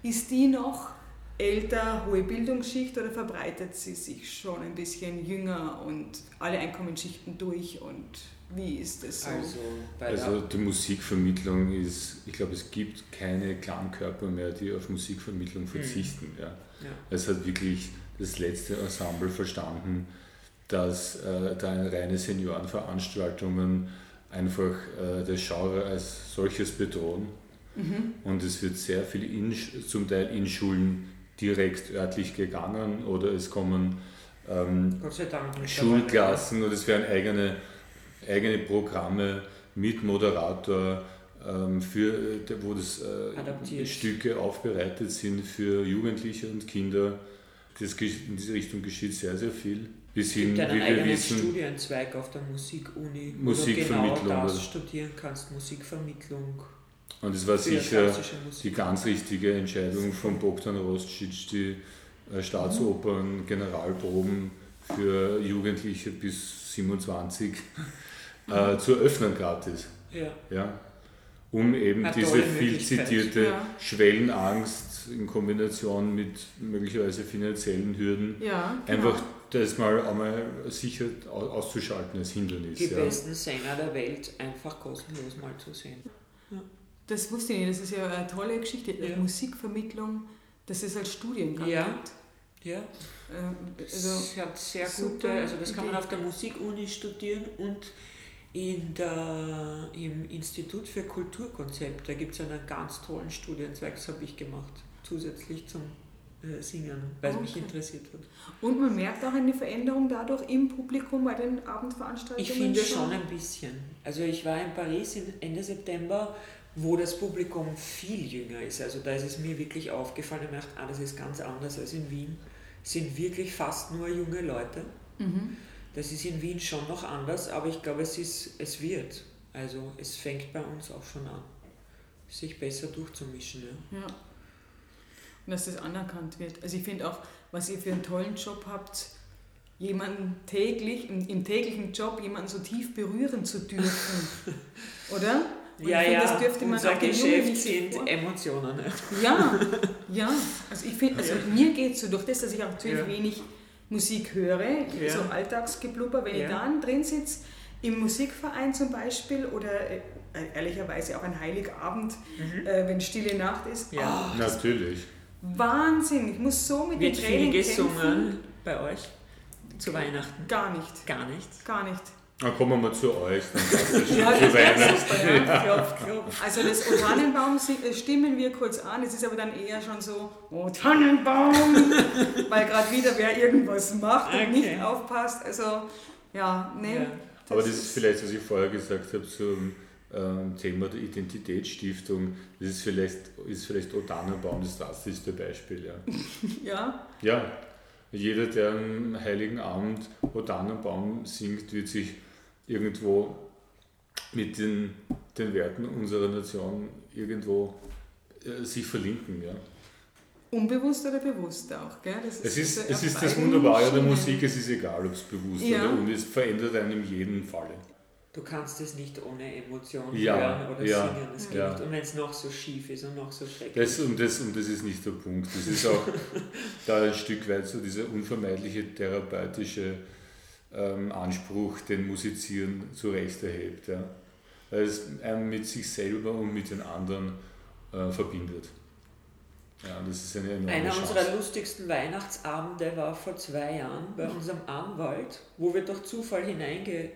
C: Ist die noch älter, hohe Bildungsschicht oder verbreitet sie sich schon ein bisschen jünger und alle Einkommensschichten durch und wie ist das so?
B: Also, bei
A: Also die Musikvermittlung ist, ich glaube, es gibt keine Klangkörper mehr, die auf Musikvermittlung verzichten. Ja.
B: ja.
A: Es hat wirklich das letzte Ensemble verstanden, dass äh, da reine Seniorenveranstaltungen einfach äh, das Genre als solches bedrohen.
C: Mhm.
A: Und es wird sehr viel in, zum Teil in Schulen direkt örtlich gegangen oder es kommen ähm. Schulklassen und es werden eigene, eigene Programme mit Moderator, ähm, für, äh, wo das äh. Stücke aufbereitet sind für Jugendliche und Kinder. Das, in diese Richtung geschieht sehr, sehr viel. Bis
B: Es
A: hin,
B: gibt einen
A: wie wir
B: eigenen
A: wissen,
B: Studienzweig auf der Musikuni, wo du
A: Musikvermittlung,
B: genau das studieren kannst, Musikvermittlung.
A: und es war sicher die ganz richtige Entscheidung von Bogdan Rostschitsch, die äh, Staatsopern, Generalproben für Jugendliche bis 27 äh, zu öffnen gratis.
B: Ja.
A: Ja? Um eben
B: Eine
A: diese viel zitierte
C: Ja.
A: Schwellenangst in Kombination mit möglicherweise finanziellen Hürden
C: Ja, genau.
A: einfach das mal einmal sicher au- auszuschalten als Hindernis.
B: Die
A: ja.
B: besten Sänger der Welt einfach kostenlos mal zu sehen.
C: Das wusste ich nicht, das ist ja eine tolle Geschichte.
B: Ja.
C: Musikvermittlung, dass es als Studiengang
B: Ja.
C: gibt.
B: Ja,
C: Ähm, Also,
B: es hat sehr gute, also das kann man auf der Musikuni studieren und in der, im Institut für Kulturkonzept, da gibt es einen ganz tollen Studienzweig, das habe ich gemacht, zusätzlich zum äh, Singen, weil es mich
C: Okay.
B: interessiert hat.
C: und man merkt auch eine Veränderung dadurch im Publikum bei den Abendveranstaltungen.
B: Ich finde schon ein bisschen. Also ich war in Paris Ende September, wo das Publikum viel jünger ist. Also da ist es mir wirklich aufgefallen, ich dachte, ah, das ist ganz anders als in Wien. Es sind wirklich fast nur junge Leute.
C: Mhm.
B: Das ist in Wien schon noch anders, aber ich glaube, es, ist, es wird. Also es fängt bei uns auch schon an, sich besser durchzumischen. Ja.
C: Ja. Und dass das anerkannt wird. Also ich finde auch, was ihr für einen tollen Job habt, jemanden täglich, im, im täglichen Job jemanden so tief berühren zu dürfen. Oder? Und
B: Ja,
C: ich finde,
B: ja,
C: das dürfte man
B: unser
C: auch
B: Geschäft sind
C: vor-
B: Emotionen. ne?
C: Ja, ja. Also ich finde, also mir geht es so, durch das, dass ich auch natürlich
B: Ja.
C: wenig Musik höre,
B: Ja.
C: so Alltagsgeblubber, wenn
B: Ja.
C: ich da drin sitze, im Musikverein zum Beispiel oder äh, ehrlicherweise auch ein Heiligabend, äh, wenn stille Nacht ist,
B: Mhm. Ja.
A: Natürlich.
C: oh, Wahnsinn, ich muss so mit
B: Wird
C: den
B: viel
C: Tränen
B: gesungen
C: kämpfen.
B: bei euch zu Weihnachten?
C: Gar nicht,
B: Gar nicht.
C: gar nicht.
A: Dann kommen wir mal zu euch. Dann passt das schon
C: Ja,
A: für
C: das super, ja.
B: Klopf, klopf.
C: Also das O Tannenbaum äh, stimmen wir kurz an, es ist aber dann eher schon so, O Tannenbaum, weil gerade wieder wer irgendwas macht und
B: Okay.
C: nicht aufpasst. Also ja, nee.
B: Ja.
A: Aber das ist vielleicht, was ich vorher gesagt habe, zum ähm, Thema der Identitätsstiftung. Das ist vielleicht, ist vielleicht O Tannenbaum das drastischste Beispiel. Ja.
C: Ja,
A: ja, jeder, der am Heiligen Abend O Tannenbaum singt, wird sich irgendwo mit den, den Werten unserer Nation irgendwo äh, sich verlinken. Ja.
C: unbewusst oder bewusst auch. Gell? Das
A: Es ist, es ist das
C: beiden
A: Wunderbare der. Musik, es ist egal, ob es bewusst
C: Ja.
A: oder unbewusst, es verändert einen in jedem Falle.
B: Du kannst es nicht ohne Emotion
A: Ja,
B: hören oder
A: ja,
B: singen. Es geht
A: ja.
B: nicht. Und wenn es noch so schief ist und noch so schrecklich.
A: Das und, das und das ist nicht der Punkt. Das ist auch da ein Stück weit so dieser unvermeidliche therapeutische ähm, Anspruch, den Musizieren zu Recht erhebt. Ja. Weil es einen mit sich selber und mit den anderen äh, verbindet. Ja, das ist eine enorme
B: Einer
A: Chance.
B: unserer lustigsten Weihnachtsabende war vor zwei Jahren bei unserem Anwalt, wo wir durch Zufall hineinge...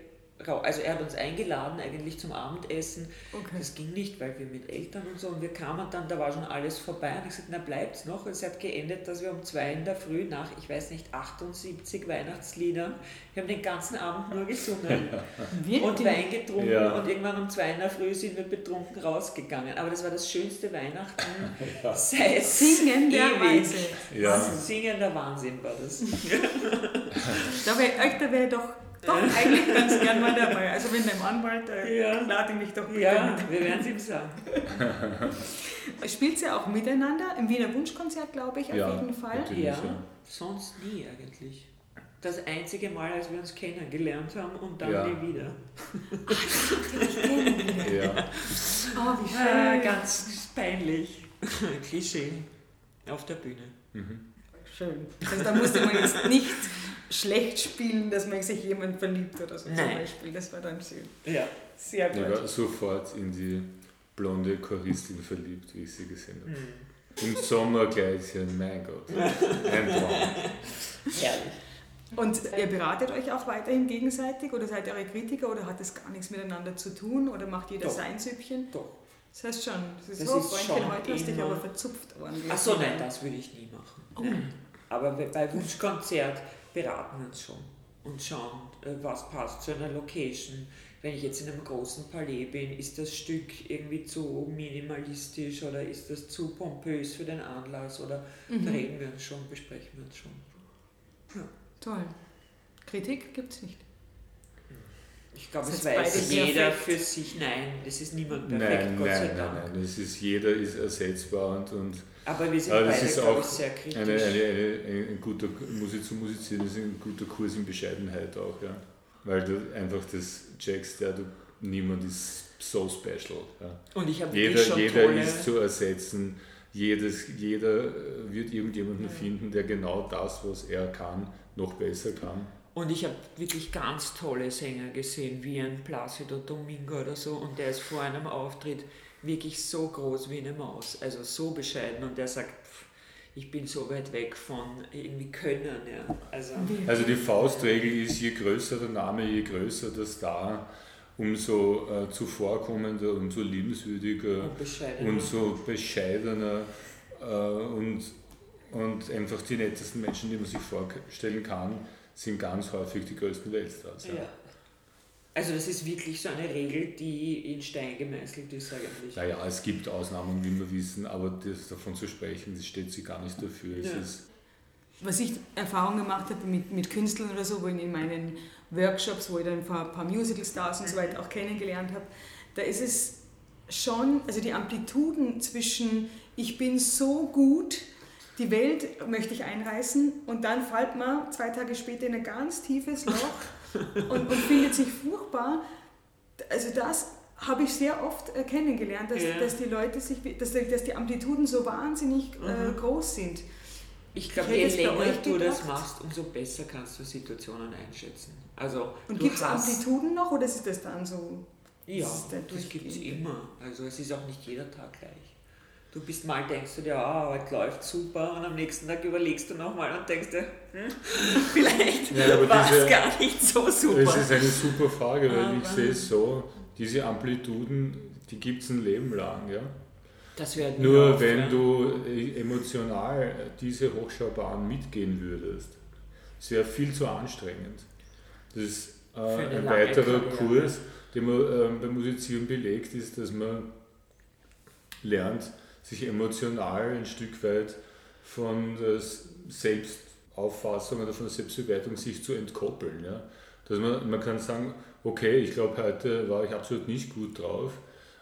B: Also er hat uns eingeladen eigentlich zum Abendessen.
C: Okay.
B: Das ging nicht, weil wir mit Eltern und so und wir kamen dann, da war schon alles vorbei und ich sagte, na bleibt's noch. Und es hat geendet, dass wir um zwei in der Früh nach, ich weiß nicht, 78 Weihnachtsliedern, wir haben den ganzen Abend nur gesungen und? Wein getrunken
A: Ja.
B: und irgendwann um zwei in der Früh sind wir betrunken rausgegangen. Aber das war das schönste Weihnachten seit
C: Singenderweise.
B: ewig.
A: Ja.
B: Singender Wahnsinn war das.
C: Da wäre doch, doch eigentlich ganz gern mal dabei. Also wenn dein Anwalt, äh,
B: Ja.
C: lade mich doch bitte
B: Ja,
C: mit.
B: wir werden es ihm sagen.
C: Spielt ihr auch miteinander? Im Wiener Wunschkonzert, glaube ich, auf
A: Ja,
C: jeden Fall.
B: Ja,
A: ja.
B: sonst nie eigentlich. Das einzige Mal, als wir uns kennengelernt haben und dann
A: Ja.
B: nie wieder.
A: Ja.
C: Oh, wie
B: Ah,
C: schön.
B: ganz peinlich. Klischee. Auf der Bühne.
A: Mhm.
C: Schön. Also da musste man jetzt nicht schlecht spielen, dass man sich jemand verliebt oder so zum
B: Nein.
C: Beispiel. Das war dann schön.
B: Ja.
C: Sehr
A: Ich
C: gut.
A: war sofort in die blonde Choristin verliebt, wie ich sie gesehen habe.
B: Mhm.
A: Im Sommerkleidchen, mein Gott. Ein Traum.
B: Herrlich.
C: Und ihr beratet euch auch weiterhin gegenseitig oder seid ihr eure Kritiker oder hat das gar nichts miteinander zu tun oder macht jeder
B: Doch.
C: sein Süppchen?
B: Doch.
C: Das heißt schon, das ist
B: Das
C: so,
B: ist
C: Freundchen,
B: schon
C: heute hast dich aber verzupft ordentlich.
B: Ach so, nein, das würde ich nie machen.
C: Oh.
B: Aber bei Wunschkonzert beraten wir uns schon und schauen, äh, was passt zu einer Location. Wenn ich jetzt in einem großen Palais bin, ist das Stück irgendwie zu minimalistisch oder ist das zu pompös für den Anlass oder
C: Mhm.
B: da reden wir uns schon, besprechen wir uns schon.
C: Toll. Kritik gibt es nicht.
B: Ich glaube, es weiß jeder
C: perfekt?
B: für sich, nein, das ist niemand perfekt,
A: Nein,
B: Gott sei
A: nein,
B: Dank.
A: nein, nein. Es ist, jeder ist ersetzbar und, und
B: Aber wir sind
A: Aber das
B: beide,
A: ist
B: glaube
A: auch
B: ich, sehr kritisch.
A: eine, eine, eine, ein guter Musik zu musizieren ist ein guter Kurs in Bescheidenheit auch, ja. Weil du einfach das checkst, ja, du, niemand ist so special. Ja.
B: und ich habe
A: Jeder,
B: wirklich schon
A: jeder
B: tolle...
A: ist zu ersetzen, Jedes, jeder wird irgendjemanden finden, der genau das, was er kann, noch besser kann.
B: Und ich habe wirklich ganz tolle Sänger gesehen, wie ein Placido Domingo oder so. Und der ist vor einem Auftritt wirklich so groß wie eine Maus, also so bescheiden. Und der sagt, pff, ich bin so weit weg von irgendwie Können. Ja. Also,
A: Also die Faustregel ist, je größer der Name, je größer der Star, umso äh, zuvorkommender, umso liebenswürdiger
B: und bescheiden.
A: und so bescheidener äh, und, und einfach die nettesten Menschen, die man sich vorstellen kann, sind ganz häufig die größten Weltstars. Ja.
B: ja. Also das ist wirklich so eine Regel, die in Stein gemeißelt ist eigentlich.
A: Naja, es gibt Ausnahmen, wie wir wissen, aber das davon zu sprechen, das steht sie gar nicht dafür. Es
B: Ja.
A: ist,
C: Was ich Erfahrung gemacht habe mit, mit Künstlern oder so, wo ich in meinen Workshops, wo ich dann ein paar, paar Musical-Stars und so weiter auch kennengelernt habe, da ist es schon, also die Amplituden zwischen ich bin so gut, die Welt möchte ich einreißen und dann fällt man zwei Tage später in ein ganz tiefes Loch und, und findet sich furchtbar. Also das habe ich sehr oft äh, kennengelernt, dass,
B: Ja.
C: dass die Leute sich, dass, die- dass die Amplituden so wahnsinnig äh,
B: Mhm.
C: groß sind.
B: Ich glaube, je länger du das
C: gedacht.
B: machst, umso besser kannst du Situationen einschätzen. Also,
C: Und gibt es Amplituden noch oder ist das dann so?
B: Ja,
C: Das
B: das gibt es immer. Also es ist auch nicht jeder Tag gleich. Du bist mal, denkst du dir, ah, heute läuft super und am nächsten Tag überlegst du nochmal und denkst dir, hm, vielleicht
A: Ja,
B: war es gar nicht so super.
A: es ist eine super Frage, weil ich
B: Aber-
A: sehe es so, diese Amplituden, die gibt es ein Leben lang. Ja?
B: das
A: Nur
B: aufhören.
A: wenn du äh, emotional diese Hochschaubahn mitgehen würdest, es wäre viel zu anstrengend. Das ist äh, ein weiterer. Kurs, den man ähm, beim Musizieren belegt, ist, dass man lernt, sich emotional ein Stück weit von der Selbstauffassung oder von der Selbstbewertung sich zu entkoppeln. Ja? Dass man, man kann sagen, okay, ich glaube, heute war ich absolut nicht gut drauf.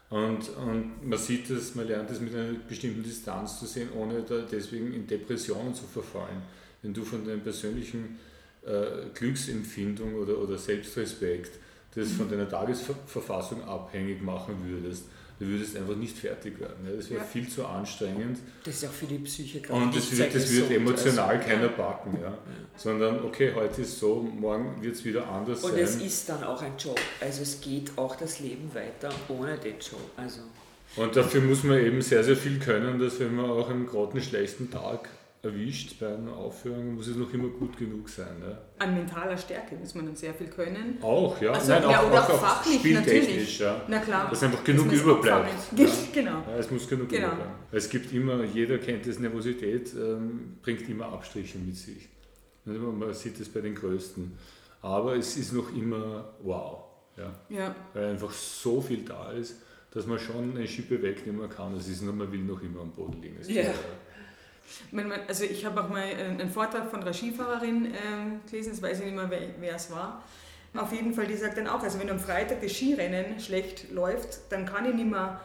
A: Und, und man sieht es, man lernt es mit einer bestimmten Distanz zu sehen, ohne da deswegen in Depressionen zu verfallen. Wenn du von deiner persönlichen äh, Glücksempfindung oder, oder Selbstrespekt das von deiner Tagesverfassung abhängig machen würdest, du würdest einfach nicht fertig werden. Ja? Das wäre
C: Ja.
A: viel zu anstrengend
B: Das ist auch für die Psyche, ich,
A: und das wird, das wird emotional
B: Also,
A: keiner backen. Ja? Sondern, okay, heute ist so, morgen wird es wieder anders
B: Und
A: sein.
B: es ist dann auch ein Job. Also es geht auch das Leben weiter ohne den Job. Also
A: Und dafür muss man eben sehr, sehr viel können, dass wenn man auch einen gerade schlechten Tag erwischt bei einer Aufführung, muss es noch immer gut genug sein. Ja?
C: An mentaler Stärke muss man dann sehr viel können.
A: Auch, ja.
C: Also,
A: Nein,
C: ja,
A: auch,
C: oder
A: auch,
C: auch fachlich,
A: spieltechnisch.
C: natürlich.
A: Ja.
C: Na klar.
A: Dass einfach
C: Das
A: genug
C: muss
A: überbleibt. Ja.
C: Genau.
A: Ja, es muss genug
C: Genau.
A: überbleiben. Es gibt immer, jeder kennt das, Nervosität ähm, bringt immer Abstriche mit sich. Man sieht es bei den Größten. Aber es ist noch immer wow. Ja.
C: Ja.
A: Weil einfach so viel da ist, dass man schon eine Schippe wegnehmen kann. Es ist nur, man will noch immer am Boden liegen.
B: Ja.
C: man, also ich habe auch mal einen einen Vortrag von einer Skifahrerin ähm, gelesen, jetzt weiß ich nicht mehr, wer, es war. Auf jeden Fall, die sagt dann auch, also wenn am Freitag das Skirennen schlecht läuft, dann kann ich nicht mehr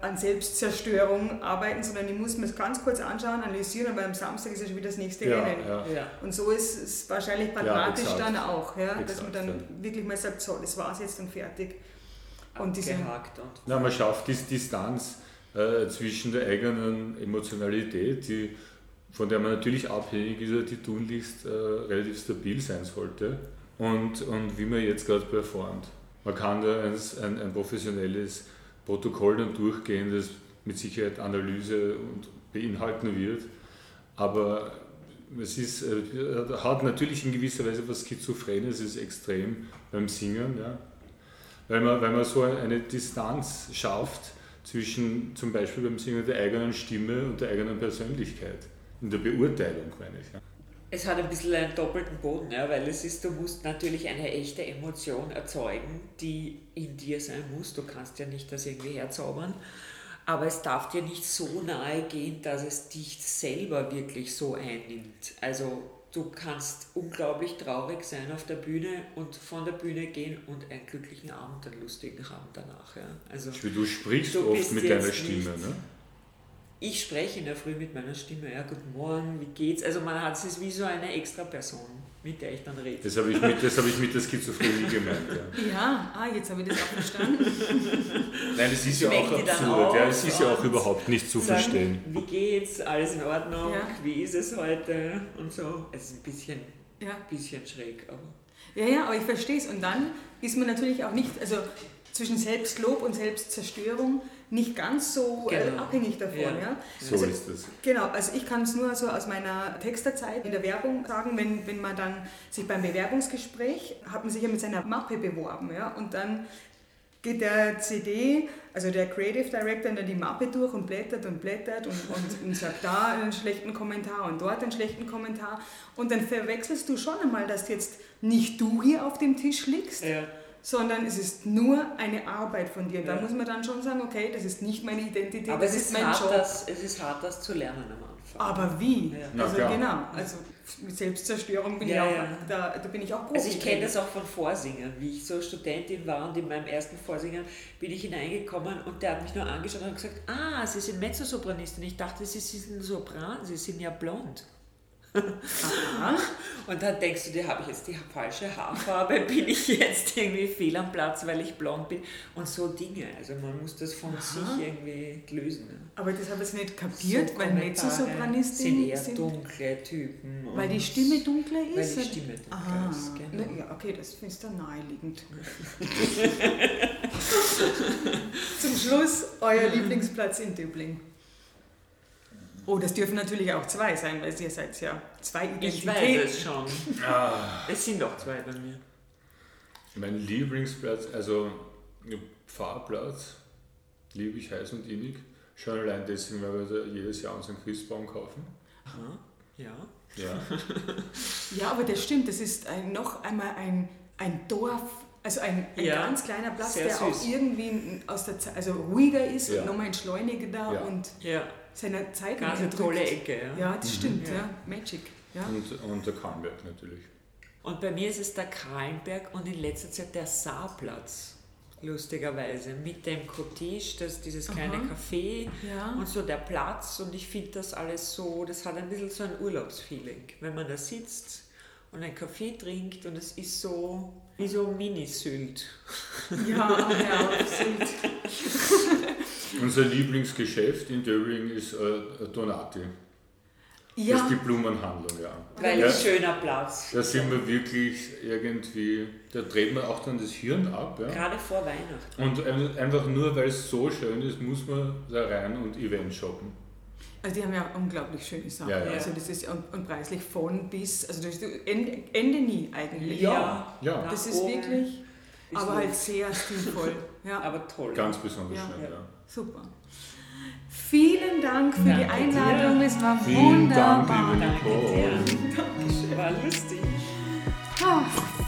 C: an Selbstzerstörung arbeiten, sondern ich muss mir es ganz kurz anschauen, analysieren, aber am Samstag ist ja schon wieder das nächste
A: Ja,
C: Rennen.
A: ja.
B: ja.
C: Und so ist es wahrscheinlich pragmatisch dann auch, ja, dass man dann
A: ja.
C: wirklich mal sagt, so, das war's jetzt und fertig. Und diese,
B: abgehakt und
A: Na, man schafft diese Distanz äh, zwischen der eigenen Emotionalität, die von der man natürlich abhängig ist, die tunlichst äh, relativ stabil sein sollte und, und wie man jetzt gerade performt. Man kann da ein, ein, ein professionelles Protokoll dann durchgehen, das mit Sicherheit Analyse und beinhalten wird, aber es ist, äh, hat natürlich in gewisser Weise was Schizophrenes, es ist extrem beim Singen, ja? weil, man, weil man so eine Distanz schafft zwischen zum Beispiel beim Singen der eigenen Stimme und der eigenen Persönlichkeit, in der Beurteilung, meine ich. Ja?
B: Es hat ein bisschen einen doppelten Boden, ja, weil es ist, du musst natürlich eine echte Emotion erzeugen, die in dir sein muss. Du kannst ja nicht das irgendwie herzaubern aber es darf dir nicht so nahe gehen, dass es dich selber wirklich so einnimmt. Also du kannst unglaublich traurig sein auf der Bühne und von der Bühne gehen und einen glücklichen Abend, einen lustigen Abend danach. Ja.
A: Also, du sprichst du oft mit deiner Stimme, ne?
B: Ich spreche in der Früh mit meiner Stimme, ja, guten Morgen, wie geht's? Also man hat es wie so eine extra Person mit der ich dann rede.
A: Das habe ich mit, das hab ich mit der Schizophrenie gemeint.
C: Ja, ja ah, jetzt habe ich das auch verstanden.
A: Nein, es ist ja auch absurd, ja, es ist ja auch überhaupt nicht zu sagen, verstehen.
B: Wie geht's? Alles in Ordnung? Ja. Wie ist es heute? Und so. Es ist ein bisschen, ja. bisschen schräg, aber.
C: Ja, ja, aber ich verstehe es. Und dann ist man natürlich auch nicht, also zwischen Selbstlob und Selbstzerstörung nicht ganz so äh, genau. abhängig davon. Ja. ja.
A: So also, ist es.
C: Genau, also ich kann es nur so aus meiner Texterzeit in der Werbung sagen, wenn, wenn man dann sich beim Bewerbungsgespräch, hat man sich ja mit seiner Mappe beworben ja, und dann geht der CD, also der Creative Director, dann die Mappe durch und blättert und blättert und, und, und, sagt da einen schlechten Kommentar und dort einen schlechten Kommentar. Und dann verwechselst du schon einmal, dass jetzt nicht du hier auf dem Tisch liegst, ja sondern es ist nur eine Arbeit von dir. Ja. Da muss man dann schon sagen, okay, das ist nicht meine Identität,
B: Aber das ist, mein hart, Job. Das, es ist hart, das zu lernen am Anfang.
C: Aber wie? Ja. Also ja, genau, also mit Selbstzerstörung bin ich auch, da, da bin ich auch
B: Profi. Also ich kenne das auch von Vorsingern. Wie ich so Studentin war und in meinem ersten Vorsingen bin ich hineingekommen und der hat mich nur angeschaut und gesagt, ah, Sie sind Mezzosopranistin. Ich dachte, Sie sind Sopran, Sie sind ja blond. Aha. Und dann denkst du dir, habe ich jetzt die falsche Haarfarbe? Bin ich jetzt irgendwie fehl am Platz, weil ich blond bin? Und so Dinge. Also man muss das von Aha. sich irgendwie lösen.
C: Aber das habe ich nicht kapiert, so weil Mezzosopranistinnen
B: sind eher sind dunkle Typen.
C: Weil die Stimme dunkler ist?
B: Weil die Stimme dunkler Aha. ist,
C: genau. Ja, okay, das ist dann naheliegend. Zum Schluss euer Lieblingsplatz in Döbling. Oh, das dürfen natürlich auch zwei sein, weil ihr seid ja zwei Identitäten.
B: Ich weiß es schon. Ah. Es sind doch zwei bei mir.
A: Mein Lieblingsplatz, also Pfarrplatz, liebe ich heiß und innig. Schon allein deswegen, weil wir jedes Jahr unseren Christbaum kaufen.
B: Aha, ja.
A: Ja.
C: ja, aber das stimmt, das ist ein, noch einmal ein, ein Dorf, also ein, ein ja, ganz kleiner Platz, der süß. auch irgendwie aus der Zeit, also ruhiger ist ja. und nochmal entschleunigender ja. und
B: ja
C: seiner Zeit
B: Ganz eine tolle Ecke.
C: Ja, ja das mhm. stimmt, ja. ja. Magic. Ja.
A: Und, und der Kahlenberg natürlich.
B: Und bei mir ist es der Kahlenberg und in letzter Zeit der Saarplatz lustigerweise, mit dem Cottage, das, dieses kleine Aha. Café ja. und so der Platz und ich finde das alles so, das hat ein bisschen so ein Urlaubsfeeling, wenn man da sitzt und einen Kaffee trinkt und es ist so wie so Mini-Sylt.
C: Ja, ja, Sylt.
A: Unser Lieblingsgeschäft in Döbling ist äh, Donati. Ja. Das ist die Blumenhandlung, ja.
B: Weil ja. ein schöner Platz.
A: Da sind wir wirklich irgendwie, da dreht man auch dann das Hirn ab. Ja.
B: Gerade vor Weihnachten.
A: Und einfach nur, weil es so schön ist, muss man da rein und Event shoppen.
C: Also die haben ja unglaublich schöne Sachen. Ja, ja. Also das ist und, und, preislich von bis, also das ist Ende, Ende nie eigentlich.
A: Ja,
C: ja. Das ist wirklich, aber halt sehr stilvoll. Ja.
B: Aber toll.
A: Ganz besonders schön, ja.
C: Super. Vielen Dank für Danke die Einladung, dir. es war
A: Vielen
C: wunderbar.
A: Dank, liebe Nicole.
B: Danke dir. Dankeschön. War lustig.
C: Ach.